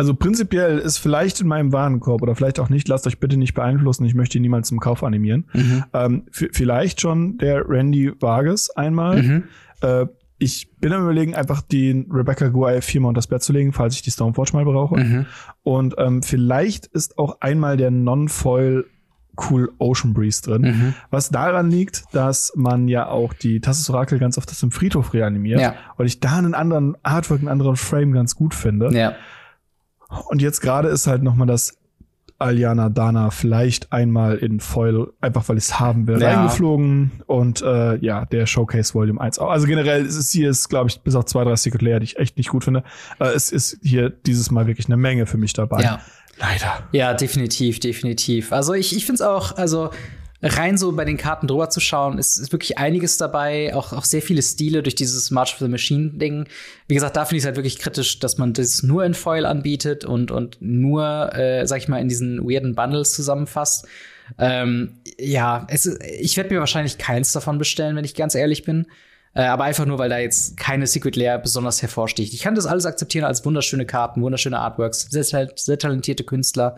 [SPEAKER 1] Also prinzipiell ist vielleicht in meinem Warenkorb oder vielleicht auch nicht, lasst euch bitte nicht beeinflussen, ich möchte ihn niemals zum Kauf animieren. Mhm. Ähm, vielleicht schon der Randy Vargas einmal. Mhm. Äh, ich bin am überlegen, einfach den Rebecca Guay viermal unter das Bett zu legen, falls ich die Stormforge mal brauche. Mhm. Und ähm, vielleicht ist auch einmal der Non-Foil Cool Ocean Breeze drin. Mhm. Was daran liegt, dass man ja auch die Tassus Orakel ganz oft das im Friedhof reanimiert. Ja. Weil ich da einen anderen Artwork, einen anderen Frame ganz gut finde. Ja. Und jetzt gerade ist halt noch mal das Aliana Dana vielleicht einmal in Foil, einfach weil ich es haben will, ja. reingeflogen. Und äh, ja, der Showcase Volume 1 auch. Also generell ist es hier, ist, glaube ich, bis auf zwei, drei Secret Layer, die ich echt nicht gut finde. Äh, es ist hier dieses Mal wirklich eine Menge für mich dabei.
[SPEAKER 2] Ja.
[SPEAKER 1] Leider.
[SPEAKER 2] Ja, definitiv, definitiv. Also ich, ich finde es auch, also rein so bei den Karten drüber zu schauen, ist, ist wirklich einiges dabei, auch, auch sehr viele Stile durch dieses March of the Machine-Ding. Wie gesagt, da finde ich es halt wirklich kritisch, dass man das nur in Foil anbietet und, und nur, äh, sag ich mal, in diesen weirden Bundles zusammenfasst. Ähm, ja, es, ich werde mir wahrscheinlich keins davon bestellen, wenn ich ganz ehrlich bin. Äh, aber einfach nur, weil da jetzt keine Secret Layer besonders hervorsticht. Ich kann das alles akzeptieren als wunderschöne Karten, wunderschöne Artworks, sehr, sehr talentierte Künstler.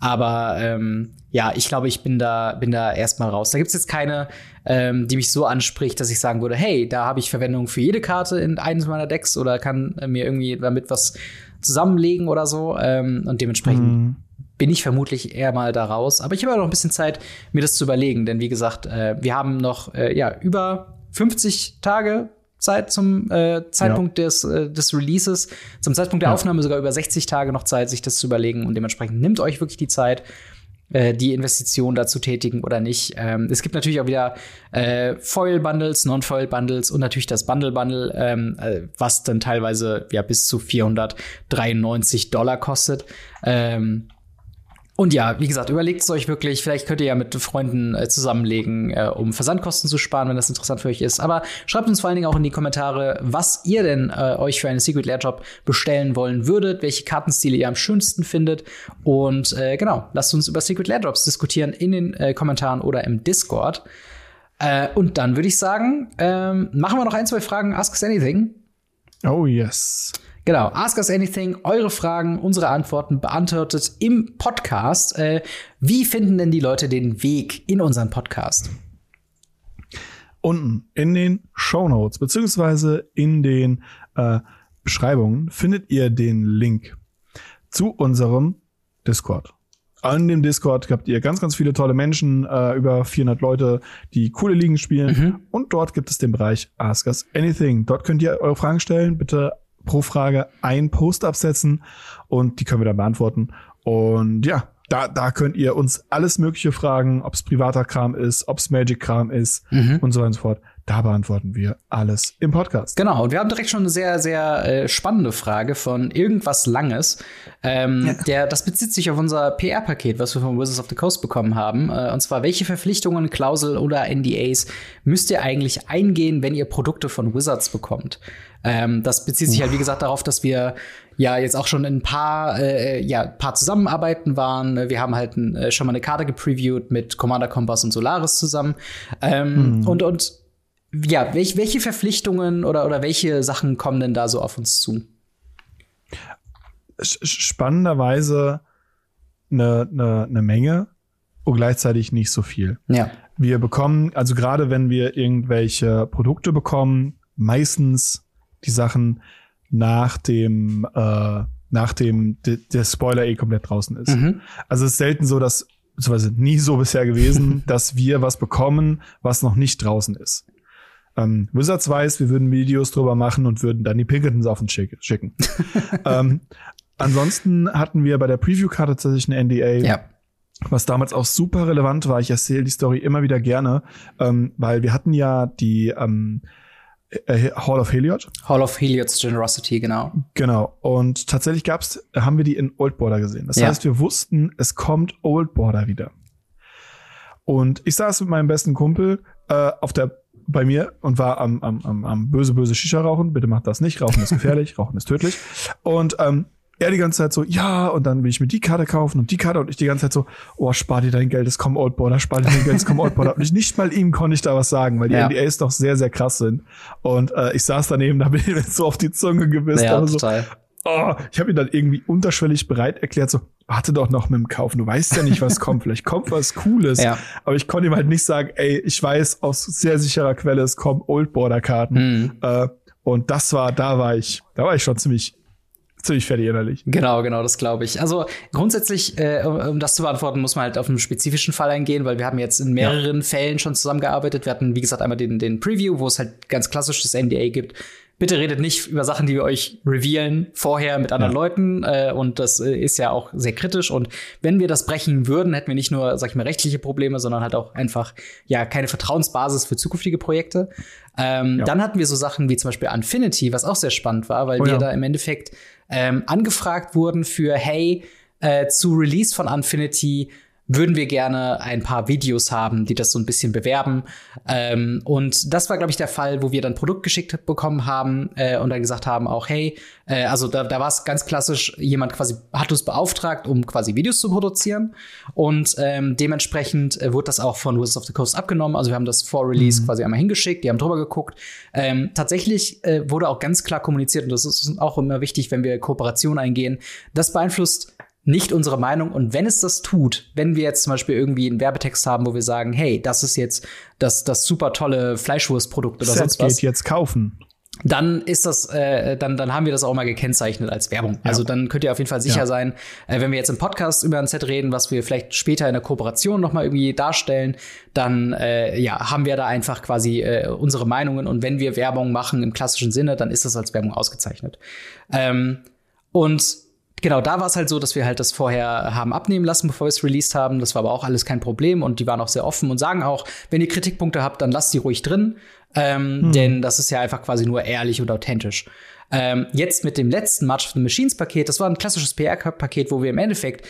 [SPEAKER 2] Aber ähm, ja, ich glaube, ich bin da, bin da erstmal raus. Da gibt's jetzt keine, ähm, die mich so anspricht, dass ich sagen würde, hey, da habe ich Verwendung für jede Karte in eines meiner Decks oder kann mir irgendwie damit was zusammenlegen oder so. Ähm, und dementsprechend mhm. bin ich vermutlich eher mal da raus. Aber ich habe auch noch ein bisschen Zeit, mir das zu überlegen. Denn wie gesagt, äh, wir haben noch äh, ja, über 50 Tage Zeit zum äh, Zeitpunkt ja. des, äh, des Releases, zum Zeitpunkt der ja. Aufnahme sogar über 60 Tage noch Zeit, sich das zu überlegen und dementsprechend nimmt euch wirklich die Zeit, äh, die Investition da zu tätigen oder nicht. Ähm, es gibt natürlich auch wieder äh, Foil-Bundles, Non-Foil-Bundles und natürlich das Bundle-Bundle, ähm, äh, was dann teilweise ja bis zu 493 Dollar kostet. Ähm, und ja, wie gesagt, überlegt es euch wirklich. Vielleicht könnt ihr ja mit Freunden äh, zusammenlegen, äh, um Versandkosten zu sparen, wenn das interessant für euch ist. Aber schreibt uns vor allen Dingen auch in die Kommentare, was ihr denn äh, euch für einen Secret Lair Job bestellen wollen würdet, welche Kartenstile ihr am schönsten findet. Und äh, genau, lasst uns über Secret Lair Drops diskutieren in den äh, Kommentaren oder im Discord. Äh, und dann würde ich sagen, ähm, machen wir noch ein, zwei Fragen. Ask us anything.
[SPEAKER 1] Oh yes.
[SPEAKER 2] Genau, Ask Us Anything, eure Fragen, unsere Antworten beantwortet im Podcast. Äh, wie finden denn die Leute den Weg in unseren Podcast?
[SPEAKER 1] Unten in den Show Notes beziehungsweise in den äh, Beschreibungen findet ihr den Link zu unserem Discord. An dem Discord habt ihr ganz, ganz viele tolle Menschen, äh, über 400 Leute, die coole Ligen spielen. Mhm. Und dort gibt es den Bereich Ask Us Anything. Dort könnt ihr eure Fragen stellen. Bitte pro Frage ein Post absetzen und die können wir dann beantworten. Und ja, da, da könnt ihr uns alles Mögliche fragen, ob es privater Kram ist, ob es Magic-Kram ist mhm. und so weiter und so fort. Da beantworten wir alles im Podcast.
[SPEAKER 2] Genau, und wir haben direkt schon eine sehr, sehr äh, spannende Frage von irgendwas Langes. Ähm, ja. der, das bezieht sich auf unser PR-Paket, was wir von Wizards of the Coast bekommen haben. Äh, und zwar, welche Verpflichtungen, Klausel oder NDAs müsst ihr eigentlich eingehen, wenn ihr Produkte von Wizards bekommt? Ähm, das bezieht sich halt, wie gesagt, darauf, dass wir ja jetzt auch schon in ein paar, äh, ja, paar Zusammenarbeiten waren. Wir haben halt äh, schon mal eine Karte gepreviewt mit Commander Kompass und Solaris zusammen. Ähm, mhm. Und, und ja, welch, welche Verpflichtungen oder, oder welche Sachen kommen denn da so auf uns zu?
[SPEAKER 1] Spannenderweise eine, eine, eine Menge und gleichzeitig nicht so viel.
[SPEAKER 2] Ja.
[SPEAKER 1] Wir bekommen, also gerade wenn wir irgendwelche Produkte bekommen, meistens die Sachen nach dem, äh, nach dem der Spoiler eh komplett draußen ist. Mhm. Also es ist selten so, dass beziehungsweise nie so bisher gewesen, dass wir was bekommen, was noch nicht draußen ist. Ähm, Wizards weiß, wir würden Videos drüber machen und würden dann die Pinkertons auf uns schicken. ähm, ansonsten hatten wir bei der Preview-Karte tatsächlich eine NDA. Ja. Was damals auch super relevant war, ich erzähle die Story immer wieder gerne, ähm, weil wir hatten ja die ähm, äh, Hall of Heliod.
[SPEAKER 2] Hall of Heliod's Generosity, genau.
[SPEAKER 1] Genau. Und tatsächlich gab's, haben wir die in Old Border gesehen. Das ja. heißt, wir wussten, es kommt Old Border wieder. Und ich saß mit meinem besten Kumpel äh, auf der bei mir und war am, am, am, am böse, böse Shisha rauchen. Bitte macht das nicht. Rauchen ist gefährlich, Rauchen ist tödlich. Und ähm, er die ganze Zeit so, ja, und dann will ich mir die Karte kaufen und die Karte und ich die ganze Zeit so, oh, spar dir dein Geld, es kommt Oldboarder, spar dir dein Geld, es kommt Oldboarder. Und ich, nicht mal ihm konnte ich da was sagen, weil die ja. NDAs doch sehr, sehr krass sind. Und äh, ich saß daneben, da bin ich mir so auf die Zunge gebissen. Ja, total. So, oh, ich habe ihn dann irgendwie unterschwellig bereit erklärt, so, warte doch noch mit dem Kaufen. Du weißt ja nicht, was kommt. Vielleicht kommt was Cooles. Ja. Aber ich konnte ihm halt nicht sagen, ey, ich weiß aus sehr sicherer Quelle, es kommen Oldboarder-Karten. Mhm. Äh, und das war, da war ich, da war ich schon ziemlich ziemlich fertig innerlich.
[SPEAKER 2] Genau, genau, das glaube ich. Also grundsätzlich, äh, um das zu beantworten, muss man halt auf einen spezifischen Fall eingehen, weil wir haben jetzt in mehreren ja. Fällen schon zusammengearbeitet. Wir hatten, wie gesagt, einmal den, den Preview, wo es halt ganz klassisch das NDA gibt bitte redet nicht über Sachen, die wir euch revealen vorher mit anderen ja. Leuten. Äh, und das äh, ist ja auch sehr kritisch. Und wenn wir das brechen würden, hätten wir nicht nur, sag ich mal, rechtliche Probleme, sondern halt auch einfach ja keine Vertrauensbasis für zukünftige Projekte. Ähm, ja. Dann hatten wir so Sachen wie zum Beispiel Infinity, was auch sehr spannend war, weil oh, wir ja. da im Endeffekt ähm, angefragt wurden für, hey, äh, zu Release von Infinity würden wir gerne ein paar Videos haben, die das so ein bisschen bewerben. Ähm, und das war, glaube ich, der Fall, wo wir dann Produkt geschickt bekommen haben äh, und dann gesagt haben auch, hey, äh, also da, da war es ganz klassisch, jemand quasi hat uns beauftragt, um quasi Videos zu produzieren. Und ähm, dementsprechend äh, wurde das auch von Wizards of the Coast abgenommen. Also wir haben das vor Release mhm. quasi einmal hingeschickt, die haben drüber geguckt. Ähm, tatsächlich äh, wurde auch ganz klar kommuniziert, und das ist auch immer wichtig, wenn wir Kooperation eingehen, das beeinflusst nicht unsere Meinung. Und wenn es das tut, wenn wir jetzt zum Beispiel irgendwie einen Werbetext haben, wo wir sagen, hey, das ist jetzt das, das super tolle Fleischwurstprodukt oder Set sonst was.
[SPEAKER 1] geht jetzt kaufen.
[SPEAKER 2] Dann ist das, äh, dann, dann haben wir das auch mal gekennzeichnet als Werbung. Ja. Also dann könnt ihr auf jeden Fall sicher ja. sein, äh, wenn wir jetzt im Podcast über ein Set reden, was wir vielleicht später in der Kooperation noch mal irgendwie darstellen, dann äh, ja haben wir da einfach quasi äh, unsere Meinungen und wenn wir Werbung machen im klassischen Sinne, dann ist das als Werbung ausgezeichnet. Ähm, und genau, da war es halt so, dass wir halt das vorher haben abnehmen lassen, bevor wir es released haben. Das war aber auch alles kein Problem und die waren auch sehr offen und sagen auch, wenn ihr Kritikpunkte habt, dann lasst die ruhig drin, ähm, hm. denn das ist ja einfach quasi nur ehrlich und authentisch. Ähm, jetzt mit dem letzten March of the Machines Paket, das war ein klassisches PR-Paket, wo wir im Endeffekt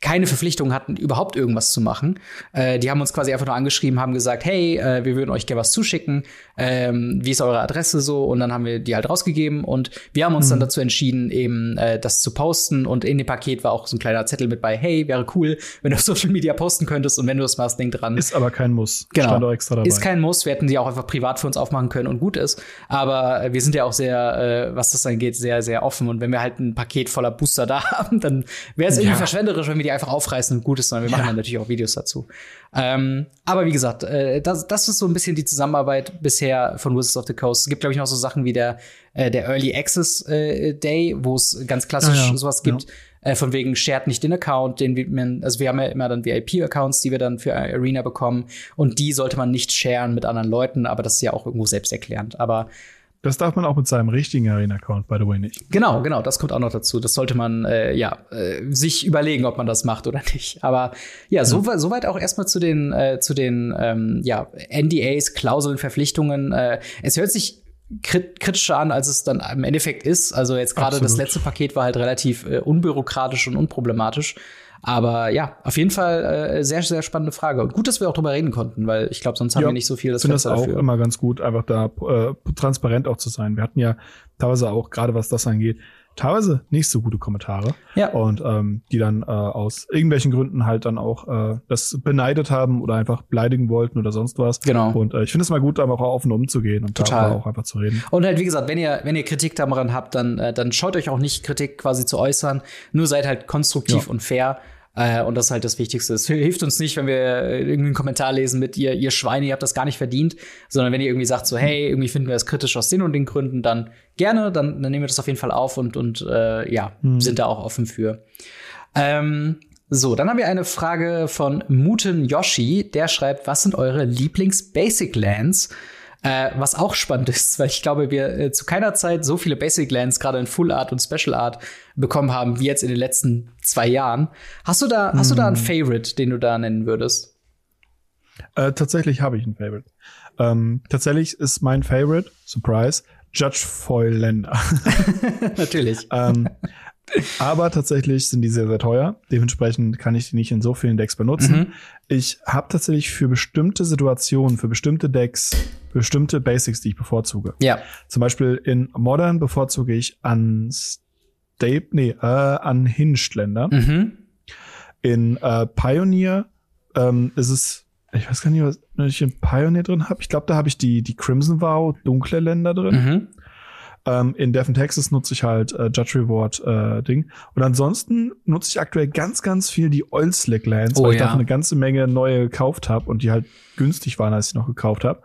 [SPEAKER 2] keine Verpflichtung hatten, überhaupt irgendwas zu machen. Äh, die haben uns quasi einfach nur angeschrieben, haben gesagt, hey, äh, wir würden euch gerne was zuschicken. Ähm, wie ist eure Adresse so? Und dann haben wir die halt rausgegeben und wir haben uns mhm. dann dazu entschieden, eben äh, das zu posten. Und in dem Paket war auch so ein kleiner Zettel mit bei, hey, wäre cool, wenn du auf Social Media posten könntest und wenn du das machst, denk dran.
[SPEAKER 1] Ist aber kein Muss.
[SPEAKER 2] Genau. Ist kein Muss. Wir hätten die auch einfach privat für uns aufmachen können und gut ist. Aber äh, wir sind ja auch sehr, äh, was das angeht, sehr, sehr offen. Und wenn wir halt ein Paket voller Booster da haben, dann wäre es irgendwie ja. verschwenderisch, wenn wir die einfach aufreißen und gut ist, sondern wir machen ja. dann natürlich auch Videos dazu. Ähm, aber wie gesagt, äh, das, das ist so ein bisschen die Zusammenarbeit bisher von Wizards of the Coast. Es gibt, glaube ich, noch so Sachen wie der, äh, der Early Access äh, Day, wo es ganz klassisch ja, ja. sowas gibt. Äh, von wegen shared nicht den Account, den wir, also wir haben ja immer dann VIP-Accounts, die wir dann für Arena bekommen und die sollte man nicht sharen mit anderen Leuten, aber das ist ja auch irgendwo selbsterklärend. Aber
[SPEAKER 1] das darf man auch mit seinem richtigen Arena-Account, by the way, nicht.
[SPEAKER 2] Genau, genau, das kommt auch noch dazu. Das sollte man äh, ja äh, sich überlegen, ob man das macht oder nicht. Aber ja, ja. soweit so weit auch erstmal zu den äh, zu den ähm, ja, NDAs, Klauseln, Verpflichtungen. Äh, es hört sich krit kritischer an, als es dann im Endeffekt ist. Also jetzt gerade das letzte Paket war halt relativ äh, unbürokratisch und unproblematisch. Aber ja, auf jeden Fall äh, sehr, sehr spannende Frage. Und gut, dass wir auch drüber reden konnten, weil ich glaube, sonst haben ja, wir nicht so viel
[SPEAKER 1] das finde das auch dafür. immer ganz gut, einfach da äh, transparent auch zu sein. Wir hatten ja teilweise auch, gerade was das angeht, teilweise nicht so gute Kommentare. Ja. Und ähm, die dann äh, aus irgendwelchen Gründen halt dann auch äh, das beneidet haben oder einfach beleidigen wollten oder sonst was.
[SPEAKER 2] Genau.
[SPEAKER 1] Und äh, ich finde es mal gut, da auch offen umzugehen und
[SPEAKER 2] Total.
[SPEAKER 1] da auch einfach zu reden.
[SPEAKER 2] Und halt, wie gesagt, wenn ihr, wenn ihr Kritik daran habt, dann, äh, dann scheut euch auch nicht, Kritik quasi zu äußern. Nur seid halt konstruktiv ja. und fair. Äh, und das ist halt das Wichtigste. Es hilft uns nicht, wenn wir irgendwie einen Kommentar lesen mit ihr, ihr Schweine, ihr habt das gar nicht verdient, sondern wenn ihr irgendwie sagt so, hey, irgendwie finden wir das kritisch aus den und den Gründen, dann gerne, dann, dann nehmen wir das auf jeden Fall auf und, und äh, ja, mhm. sind da auch offen für. Ähm, So, dann haben wir eine Frage von Muten Yoshi. Der schreibt, was sind eure Lieblings-Basic-Lands? Äh, was auch spannend ist, weil ich glaube, wir äh, zu keiner Zeit so viele Basic Lands, gerade in Full Art und Special Art, bekommen haben, wie jetzt in den letzten zwei Jahren. Hast du da, hm. hast du da einen hm. Favorite, den du da nennen würdest?
[SPEAKER 1] Äh, tatsächlich habe ich einen Favorite. Ähm, tatsächlich ist mein Favorite, Surprise, Judge Foil Länder.
[SPEAKER 2] Natürlich.
[SPEAKER 1] ähm, aber tatsächlich sind die sehr, sehr teuer. Dementsprechend kann ich die nicht in so vielen Decks benutzen. Mhm. Ich habe tatsächlich für bestimmte Situationen, für bestimmte Decks, bestimmte Basics, die ich bevorzuge.
[SPEAKER 2] Ja.
[SPEAKER 1] Zum Beispiel in Modern bevorzuge ich an Stape, nee, äh, an Hinged Länder. Mhm. In äh, Pioneer ähm, ist es, ich weiß gar nicht, was ich in Pioneer drin habe. Ich glaube, da habe ich die, die Crimson Vow dunkle Länder drin. Mhm. Ähm, in Death in Texas nutze ich halt äh, Judge Reward äh, Ding. Und ansonsten nutze ich aktuell ganz, ganz viel die Oil Slick Lands, oh, weil ich ja. davon eine ganze Menge neue gekauft habe und die halt günstig waren, als ich noch gekauft habe.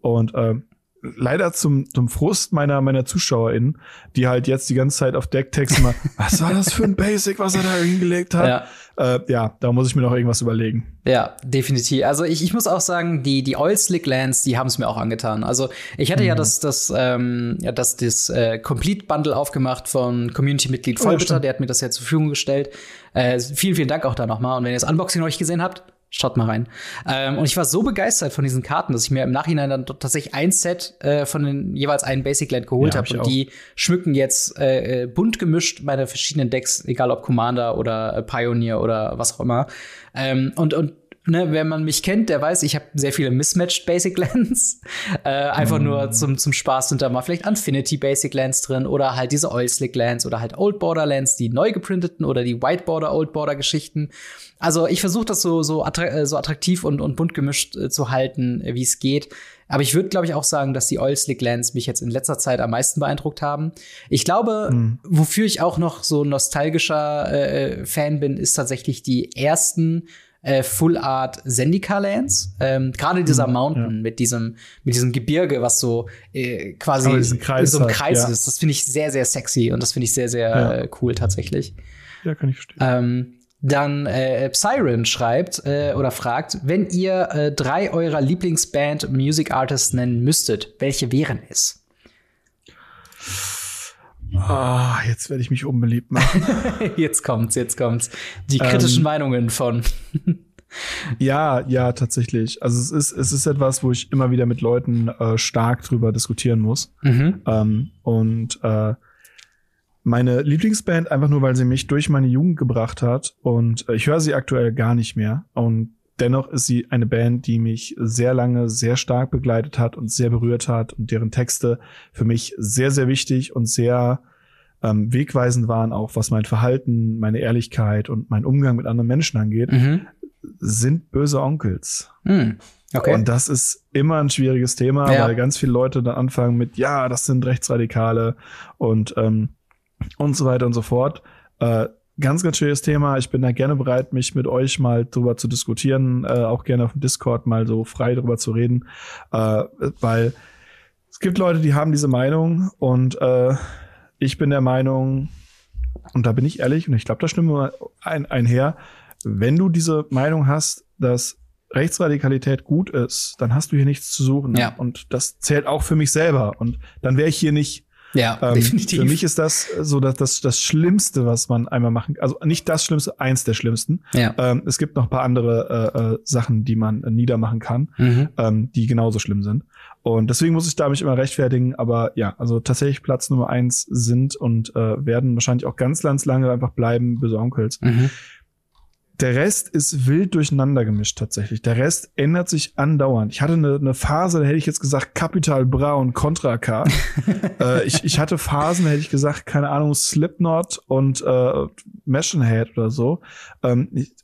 [SPEAKER 1] Und ähm, leider zum, zum Frust meiner, meiner ZuschauerInnen, die halt jetzt die ganze Zeit auf Decktext immer, was war das für ein Basic, was er da hingelegt hat? Ja. Äh, ja, da muss ich mir noch irgendwas überlegen.
[SPEAKER 2] Ja, definitiv. Also ich, ich muss auch sagen, die, die Oil Slick Lands, die haben es mir auch angetan. Also ich hatte mhm. ja das, das, ähm, ja, das, das äh, Complete Bundle aufgemacht von Community-Mitglied Vollbitter, oh, der hat mir das ja zur Verfügung gestellt. Äh, vielen, vielen Dank auch da nochmal. Und wenn ihr das Unboxing noch nicht gesehen habt, Schaut mal rein. Ähm, und ich war so begeistert von diesen Karten, dass ich mir im Nachhinein dann tatsächlich ein Set äh, von den jeweils einen Basic Land geholt ja, habe. Und auch. die schmücken jetzt äh, äh, bunt gemischt meine verschiedenen Decks, egal ob Commander oder äh, Pioneer oder was auch immer. Ähm, und, und ne, wer man mich kennt, der weiß, ich habe sehr viele mismatched Basic Lands. äh, einfach mm. nur zum, zum Spaß sind da mal vielleicht Infinity Basic Lands drin oder halt diese Oil Slick Lands oder halt Old Border Lands, die neu geprinteten oder die White Border, Old Border Geschichten. Also ich versuche das so, so, attra äh, so attraktiv und, und bunt gemischt äh, zu halten, äh, wie es geht. Aber ich würde, glaube ich, auch sagen, dass die Oil Slick Lands mich jetzt in letzter Zeit am meisten beeindruckt haben. Ich glaube, mhm. wofür ich auch noch so nostalgischer äh, Fan bin, ist tatsächlich die ersten äh, Full Art Zendika Lands. Ähm, Gerade dieser mhm, Mountain ja. mit diesem mit diesem Gebirge, was so äh, quasi in so einem Kreis hat, ist. Das finde ich sehr sehr sexy und das finde ich sehr sehr ja. äh, cool tatsächlich.
[SPEAKER 1] Ja, kann ich verstehen.
[SPEAKER 2] Ähm, dann äh, Psyren schreibt äh, oder fragt, wenn ihr äh, drei eurer Lieblingsband Music Artists nennen müsstet, welche wären es?
[SPEAKER 1] Ah, oh, jetzt werde ich mich unbeliebt machen.
[SPEAKER 2] jetzt kommt's, jetzt kommt's. Die kritischen ähm, Meinungen von.
[SPEAKER 1] ja, ja, tatsächlich. Also es ist, es ist etwas, wo ich immer wieder mit Leuten äh, stark drüber diskutieren muss. Mhm. Ähm, und äh, meine Lieblingsband einfach nur, weil sie mich durch meine Jugend gebracht hat und äh, ich höre sie aktuell gar nicht mehr und dennoch ist sie eine Band, die mich sehr lange sehr stark begleitet hat und sehr berührt hat und deren Texte für mich sehr, sehr wichtig und sehr ähm, wegweisend waren, auch was mein Verhalten, meine Ehrlichkeit und mein Umgang mit anderen Menschen angeht, mhm. sind böse Onkels. Mhm. Okay. Und das ist immer ein schwieriges Thema, ja. weil ganz viele Leute dann anfangen mit, ja, das sind Rechtsradikale und ähm, und so weiter und so fort. Äh, ganz, ganz schönes Thema. Ich bin da gerne bereit, mich mit euch mal drüber zu diskutieren, äh, auch gerne auf dem Discord mal so frei drüber zu reden, äh, weil es gibt Leute, die haben diese Meinung und äh, ich bin der Meinung, und da bin ich ehrlich, und ich glaube, da stimmen wir ein, einher, wenn du diese Meinung hast, dass Rechtsradikalität gut ist, dann hast du hier nichts zu suchen.
[SPEAKER 2] Ja.
[SPEAKER 1] Und das zählt auch für mich selber. Und dann wäre ich hier nicht
[SPEAKER 2] ja, ähm, definitiv.
[SPEAKER 1] Für mich ist das so das, das, das Schlimmste, was man einmal machen kann. Also nicht das Schlimmste, eins der Schlimmsten.
[SPEAKER 2] Ja.
[SPEAKER 1] Ähm, es gibt noch ein paar andere äh, äh, Sachen, die man äh, niedermachen kann, mhm. ähm, die genauso schlimm sind. Und deswegen muss ich da mich immer rechtfertigen. Aber ja, also tatsächlich Platz Nummer eins sind und äh, werden wahrscheinlich auch ganz, ganz lange einfach bleiben, böse Onkels. Mhm. Der Rest ist wild durcheinander gemischt tatsächlich. Der Rest ändert sich andauernd. Ich hatte eine, eine Phase, da hätte ich jetzt gesagt Capital Bra und Contra K. äh, ich, ich hatte Phasen, da hätte ich gesagt, keine Ahnung, Slipknot und äh, Machine Head oder so. Ähm, ich,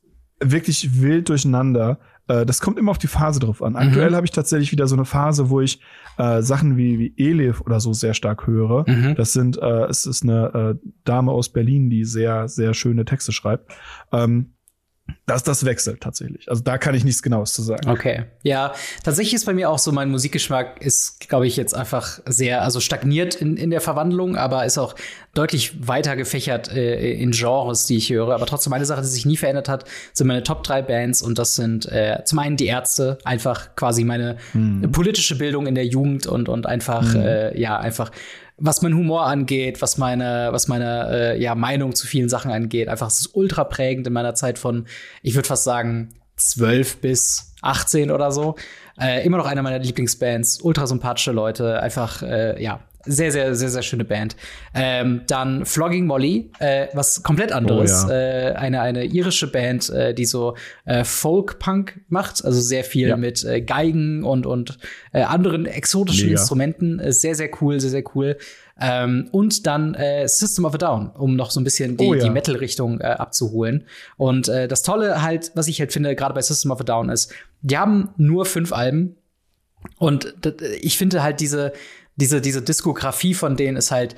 [SPEAKER 1] wirklich wild durcheinander. Äh, das kommt immer auf die Phase drauf an. Aktuell mhm. habe ich tatsächlich wieder so eine Phase, wo ich äh, Sachen wie, wie Elif oder so sehr stark höre. Mhm. Das sind, äh, es ist eine äh, Dame aus Berlin, die sehr, sehr schöne Texte schreibt. Ähm, das, das wechselt tatsächlich. Also da kann ich nichts Genaues zu sagen.
[SPEAKER 2] Okay. Ja, tatsächlich ist bei mir auch so, mein Musikgeschmack ist, glaube ich, jetzt einfach sehr, also stagniert in, in der Verwandlung, aber ist auch deutlich weiter gefächert äh, in Genres, die ich höre. Aber trotzdem eine Sache, die sich nie verändert hat, sind meine Top 3 Bands und das sind äh, zum einen die Ärzte, einfach quasi meine hm. politische Bildung in der Jugend und, und einfach, hm. äh, ja, einfach was mein Humor angeht, was meine, was meine äh, ja, Meinung zu vielen Sachen angeht. Einfach es ist ultra prägend in meiner Zeit von, ich würde fast sagen, 12 bis 18 oder so. Äh, immer noch einer meiner Lieblingsbands, ultra sympathische Leute, einfach, äh, ja, sehr, sehr, sehr, sehr schöne Band. Ähm, dann Flogging Molly, äh, was komplett anderes. Oh, ja. äh, eine, eine irische Band, äh, die so äh, Folk-Punk macht, also sehr viel ja. mit äh, Geigen und, und äh, anderen exotischen Mega. Instrumenten. Äh, sehr, sehr cool, sehr, sehr cool. Ähm, und dann äh, System of a Down, um noch so ein bisschen die, oh, ja. die Metal-Richtung äh, abzuholen. Und äh, das Tolle halt, was ich halt finde, gerade bei System of a Down ist, die haben nur fünf Alben. Und ich finde halt diese, diese, diese Diskografie von denen ist halt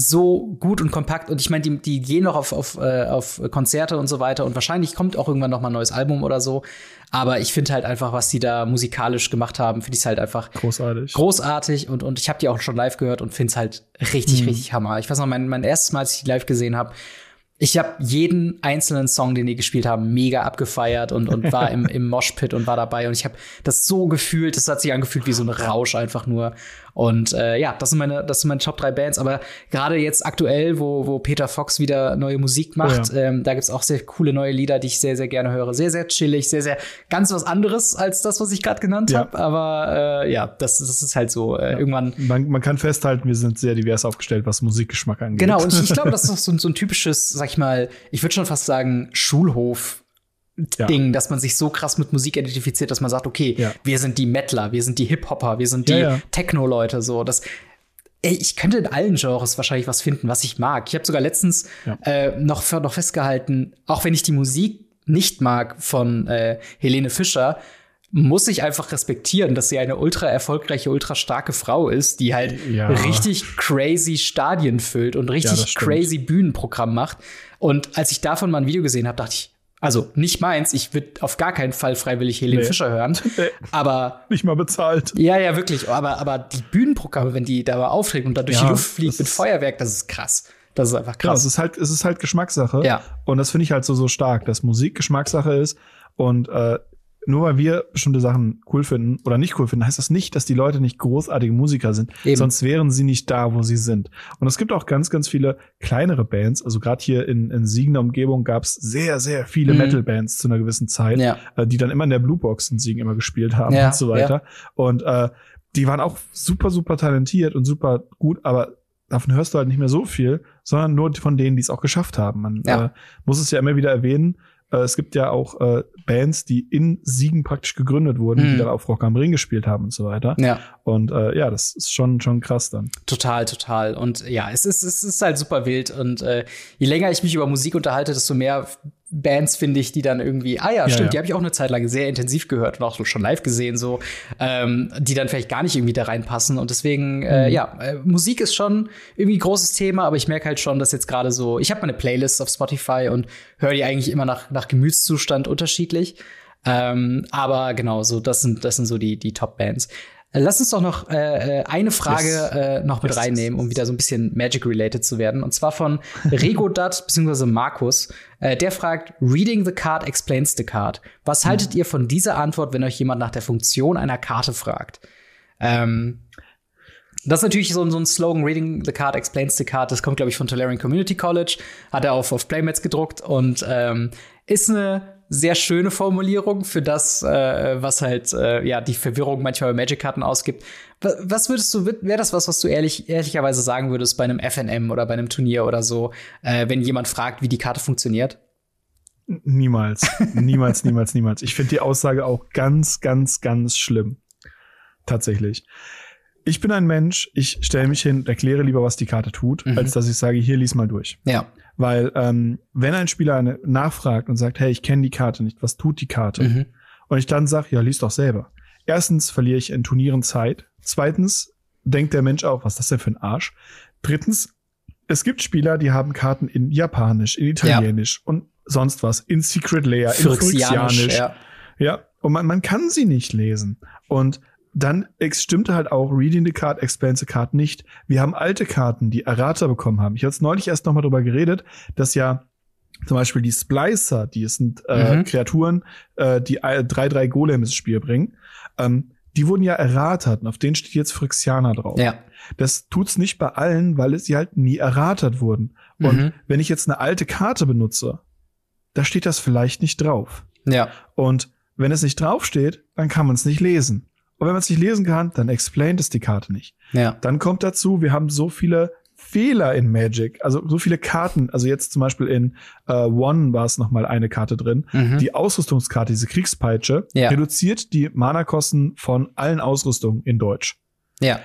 [SPEAKER 2] so gut und kompakt und ich meine, die, die gehen noch auf, auf, äh, auf Konzerte und so weiter und wahrscheinlich kommt auch irgendwann noch mal ein neues Album oder so. Aber ich finde halt einfach, was die da musikalisch gemacht haben, finde ich halt einfach
[SPEAKER 1] großartig.
[SPEAKER 2] Großartig und, und ich habe die auch schon live gehört und finde es halt richtig, mhm. richtig Hammer. Ich weiß noch, mein, mein erstes Mal, als ich die live gesehen habe, ich habe jeden einzelnen Song, den die gespielt haben, mega abgefeiert und, und war im, im Moshpit und war dabei. Und ich habe das so gefühlt, das hat sich angefühlt wie so ein Rausch einfach nur. Und äh, ja, das sind meine, das sind meine Top 3 Bands. Aber gerade jetzt aktuell, wo, wo Peter Fox wieder neue Musik macht, oh ja. ähm, da gibt's auch sehr coole neue Lieder, die ich sehr, sehr gerne höre. Sehr, sehr chillig, sehr, sehr ganz was anderes als das, was ich gerade genannt ja. habe. Aber äh, ja, das, das ist halt so. Äh, ja. Irgendwann.
[SPEAKER 1] Man, man kann festhalten, wir sind sehr divers aufgestellt, was Musikgeschmack angeht.
[SPEAKER 2] Genau, und ich, ich glaube, das ist so, so ein typisches, sag ich mal, ich würde schon fast sagen, Schulhof ja. Ding, dass man sich so krass mit Musik identifiziert, dass man sagt, okay, ja. wir sind die Mettler, wir sind die Hip-Hopper, wir sind die ja, Techno-Leute, so. Das, ey, ich könnte in allen Genres wahrscheinlich was finden, was ich mag. Ich habe sogar letztens äh, noch, noch festgehalten, auch wenn ich die Musik nicht mag von äh, Helene Fischer, muss ich einfach respektieren, dass sie eine ultra erfolgreiche, ultra starke Frau ist, die halt ja. richtig crazy Stadien füllt und richtig ja, crazy Bühnenprogramm macht. Und als ich davon mal ein Video gesehen habe, dachte ich, also nicht meins, ich würde auf gar keinen Fall freiwillig Helene nee. Fischer hören. Nee. Aber.
[SPEAKER 1] Nicht mal bezahlt.
[SPEAKER 2] Ja, ja, wirklich. Aber, aber die Bühnenprogramme, wenn die da auftreten und da durch ja, die Luft fliegt mit Feuerwerk, das ist krass. Das ist einfach krass.
[SPEAKER 1] Genau, es ist halt, es ist halt Geschmackssache. Ja. Und das finde ich halt so, so stark, dass Musik Geschmackssache ist. Und äh, nur weil wir bestimmte Sachen cool finden oder nicht cool finden, heißt das nicht, dass die Leute nicht großartige Musiker sind. Eben. Sonst wären sie nicht da, wo sie sind. Und es gibt auch ganz, ganz viele kleinere Bands. Also gerade hier in, in Siegen Umgebung gab es sehr, sehr viele mhm. Metal-Bands zu einer gewissen Zeit, ja. äh, die dann immer in der Blue Box in Siegen immer gespielt haben ja, und so weiter. Ja. Und äh, die waren auch super, super talentiert und super gut, aber davon hörst du halt nicht mehr so viel, sondern nur von denen, die es auch geschafft haben. Man ja. äh, muss es ja immer wieder erwähnen. Äh, es gibt ja auch äh, Bands, die in Siegen praktisch gegründet wurden, mhm. die dann auf Rock am Ring gespielt haben und so weiter. Ja. Und äh, ja, das ist schon schon krass dann.
[SPEAKER 2] Total, total. Und ja, es ist es ist halt super wild. Und äh, je länger ich mich über Musik unterhalte, desto mehr Bands finde ich, die dann irgendwie, ah ja, ja stimmt, ja. die habe ich auch eine Zeit lang sehr intensiv gehört und auch schon live gesehen, so, ähm, die dann vielleicht gar nicht irgendwie da reinpassen. Und deswegen, äh, mhm. äh, ja, äh, Musik ist schon irgendwie ein großes Thema, aber ich merke halt schon, dass jetzt gerade so, ich habe meine Playlist auf Spotify und höre die eigentlich immer nach, nach Gemütszustand unterschiedlich. Ähm, aber genau, so, das sind, das sind so die, die Top-Bands. Äh, lass uns doch noch äh, äh, eine Frage yes. äh, noch mit yes. reinnehmen, um wieder so ein bisschen Magic-related zu werden. Und zwar von Regodat bzw. Markus. Äh, der fragt, Reading the card explains the card. Was hm. haltet ihr von dieser Antwort, wenn euch jemand nach der Funktion einer Karte fragt? Ähm, das ist natürlich so, so, ein Slogan, Reading the Card explains the card. Das kommt, glaube ich, von Tolarian Community College. Hat er auf, auf Playmats gedruckt und ähm, ist eine sehr schöne Formulierung für das, äh, was halt äh, ja die Verwirrung manchmal bei Magic-Karten ausgibt. Was würdest du, wäre das was, was du ehrlich, ehrlicherweise sagen würdest bei einem FNM oder bei einem Turnier oder so, äh, wenn jemand fragt, wie die Karte funktioniert?
[SPEAKER 1] Niemals, niemals, niemals, niemals. Ich finde die Aussage auch ganz, ganz, ganz schlimm. Tatsächlich. Ich bin ein Mensch, ich stelle mich hin und erkläre lieber, was die Karte tut, mhm. als dass ich sage, hier lies mal durch.
[SPEAKER 2] Ja.
[SPEAKER 1] Weil ähm, wenn ein Spieler eine, nachfragt und sagt, hey, ich kenne die Karte nicht, was tut die Karte? Mhm. Und ich dann sage, ja, lies doch selber. Erstens verliere ich in Turnieren Zeit. Zweitens denkt der Mensch auch, was ist das denn für ein Arsch? Drittens, es gibt Spieler, die haben Karten in Japanisch, in Italienisch ja. und sonst was, in Secret Layer, in Phyrexianisch. Ja. ja, und man, man kann sie nicht lesen. Und dann stimmt halt auch Reading the Card explains the Card nicht. Wir haben alte Karten, die Errata bekommen haben. Ich habe jetzt neulich erst noch mal drüber geredet, dass ja zum Beispiel die Splicer, die sind äh, mhm. Kreaturen, äh, die 3-3 Golem ins Spiel bringen, ähm, die wurden ja erratet und auf denen steht jetzt Phyrexianer drauf.
[SPEAKER 2] Ja.
[SPEAKER 1] Das tut's nicht bei allen, weil es sie halt nie erratet wurden. Und mhm. wenn ich jetzt eine alte Karte benutze, da steht das vielleicht nicht drauf.
[SPEAKER 2] Ja.
[SPEAKER 1] Und wenn es nicht draufsteht, dann kann man es nicht lesen. Und wenn man es nicht lesen kann, dann explaint es die Karte nicht.
[SPEAKER 2] Ja.
[SPEAKER 1] Dann kommt dazu, wir haben so viele Fehler in Magic, also so viele Karten, also jetzt zum Beispiel in äh, One war es noch mal eine Karte drin, mhm. die Ausrüstungskarte, diese Kriegspeitsche, ja. reduziert die Mana-Kosten von allen Ausrüstungen in Deutsch.
[SPEAKER 2] Ja.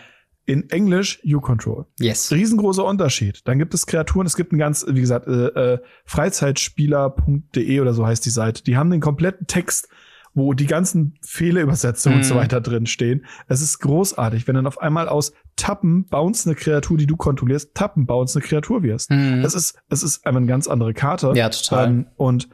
[SPEAKER 1] In Englisch U-Control.
[SPEAKER 2] Yes.
[SPEAKER 1] Riesengroßer Unterschied. Dann gibt es Kreaturen, es gibt ein ganz, wie gesagt, äh, äh, Freizeitspieler.de oder so heißt die Seite. Die haben den kompletten Text wo die ganzen Fehlerübersetzungen mm. und so mhm. weiter drin stehen. Es ist großartig, wenn dann auf einmal aus Tappen bounce eine Kreatur, die du kontrollierst, Tappen bounce eine Kreatur wirst. Mm. Es ist, es ist einfach eine ganz andere Karte.
[SPEAKER 2] Ja, total. Ähm,
[SPEAKER 1] und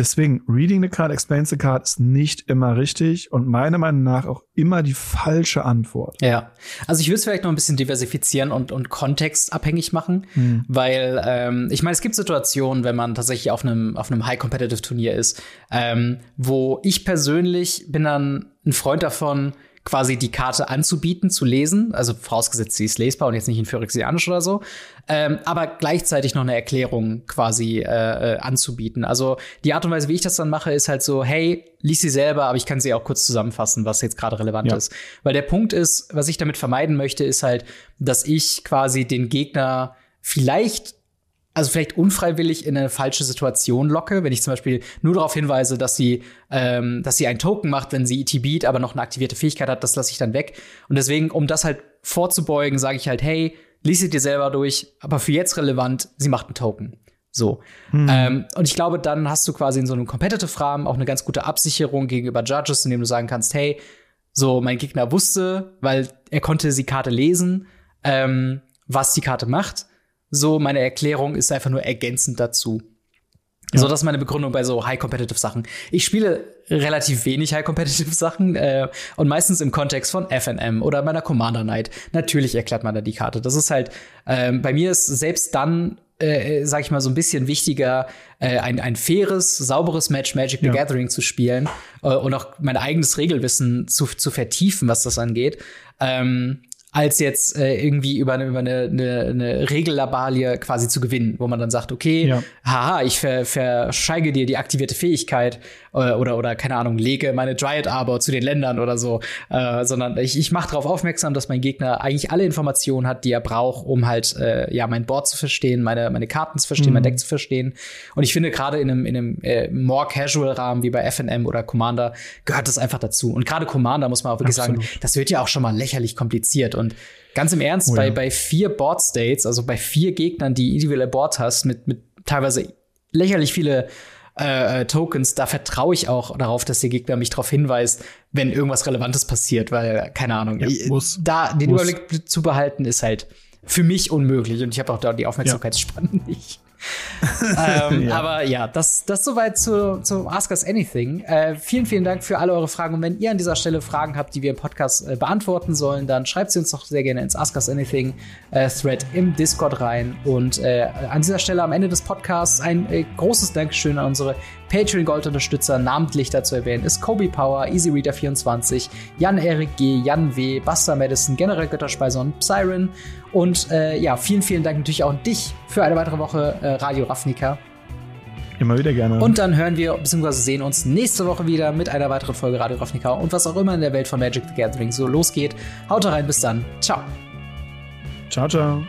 [SPEAKER 1] Deswegen, reading the card explains the card ist nicht immer richtig und meiner Meinung nach auch immer die falsche Antwort.
[SPEAKER 2] Ja, also ich würde es vielleicht noch ein bisschen diversifizieren und, und kontextabhängig machen, hm. weil ähm, ich meine, es gibt Situationen, wenn man tatsächlich auf einem auf einem High-Competitive-Turnier ist, ähm, wo ich persönlich bin dann ein Freund davon, quasi die Karte anzubieten, zu lesen, also vorausgesetzt, sie ist lesbar und jetzt nicht in Phyrexianisch oder so, ähm, aber gleichzeitig noch eine Erklärung quasi äh, äh, anzubieten. Also die Art und Weise, wie ich das dann mache, ist halt so, hey, lies sie selber, aber ich kann sie auch kurz zusammenfassen, was jetzt gerade relevant ja. ist. Weil der Punkt ist, was ich damit vermeiden möchte, ist halt, dass ich quasi den Gegner vielleicht also vielleicht unfreiwillig in eine falsche Situation locke, wenn ich zum Beispiel nur darauf hinweise, dass sie, ähm, dass sie einen Token macht, wenn sie ET beat, aber noch eine aktivierte Fähigkeit hat, das lasse ich dann weg. Und deswegen, um das halt vorzubeugen, sage ich halt, hey, lies sie dir selber durch, aber für jetzt relevant, sie macht einen Token. So. Hm. Ähm, und ich glaube, dann hast du quasi in so einem Competitive-Rahmen auch eine ganz gute Absicherung gegenüber Judges, indem du sagen kannst, hey, so, mein Gegner wusste, weil er konnte die Karte lesen, ähm, was die Karte macht so, meine Erklärung ist einfach nur ergänzend dazu. Ja. So, das ist meine Begründung bei so High-Competitive-Sachen. Ich spiele relativ wenig High-Competitive-Sachen äh, und meistens im Kontext von FNM oder meiner Commander Night. Natürlich erklärt man da die Karte. Das ist halt, äh, bei mir ist selbst dann äh, sag ich mal, so ein bisschen wichtiger, äh, ein, ein faires, sauberes Match Magic the ja. Gathering zu spielen äh, und auch mein eigenes Regelwissen zu, zu vertiefen, was das angeht. Ähm, als jetzt äh, irgendwie über, eine, über eine, eine, eine Regellabalie quasi zu gewinnen, wo man dann sagt, okay, ja. haha, ich ver, verscheige dir die aktivierte Fähigkeit äh, oder, oder keine Ahnung, lege meine Dryad Arbor zu den Ländern oder so, äh, sondern ich, ich mache darauf aufmerksam, dass mein Gegner eigentlich alle Informationen hat, die er braucht, um halt äh, ja mein Board zu verstehen, meine, meine Karten zu verstehen, mhm. mein Deck zu verstehen. Und ich finde gerade in einem, in einem äh, more casual Rahmen wie bei FNM oder Commander gehört das einfach dazu. Und gerade Commander muss man auch wirklich Absolut. sagen, das wird ja auch schon mal lächerlich kompliziert und ganz im Ernst, oh, ja. bei, bei vier Board States, also bei vier Gegnern, die individuelle Board hast, mit, mit teilweise lächerlich viele äh, äh, Tokens, da vertraue ich auch darauf, dass der Gegner mich darauf hinweist, wenn irgendwas Relevantes passiert, weil, keine Ahnung, ja, muss, da den muss. Überblick zu behalten, ist halt für mich unmöglich und ich habe auch da die Aufmerksamkeitsspanne ja. nicht ähm, ja. Aber ja, das, das soweit zu, zu Ask Us Anything. Äh, vielen, vielen Dank für alle eure Fragen. Und wenn ihr an dieser Stelle Fragen habt, die wir im Podcast äh, beantworten sollen, dann schreibt sie uns doch sehr gerne ins Ask Us Anything äh, Thread im Discord rein. Und äh, an dieser Stelle am Ende des Podcasts ein äh, großes Dankeschön an unsere Patreon Gold Unterstützer. Namentlich dazu erwähnen ist Kobe Power, Easy Reader 24, Jan Erik G, Jan W, Buster Madison, General Götterspeise und Psyren. Und äh, ja, vielen, vielen Dank natürlich auch an dich für eine weitere Woche äh, Radio Ravnica.
[SPEAKER 1] Immer wieder gerne.
[SPEAKER 2] Und dann hören wir bzw. sehen uns nächste Woche wieder mit einer weiteren Folge Radio Ravnica und was auch immer in der Welt von Magic the Gathering so losgeht. Haut rein, bis dann. Ciao.
[SPEAKER 1] Ciao, ciao.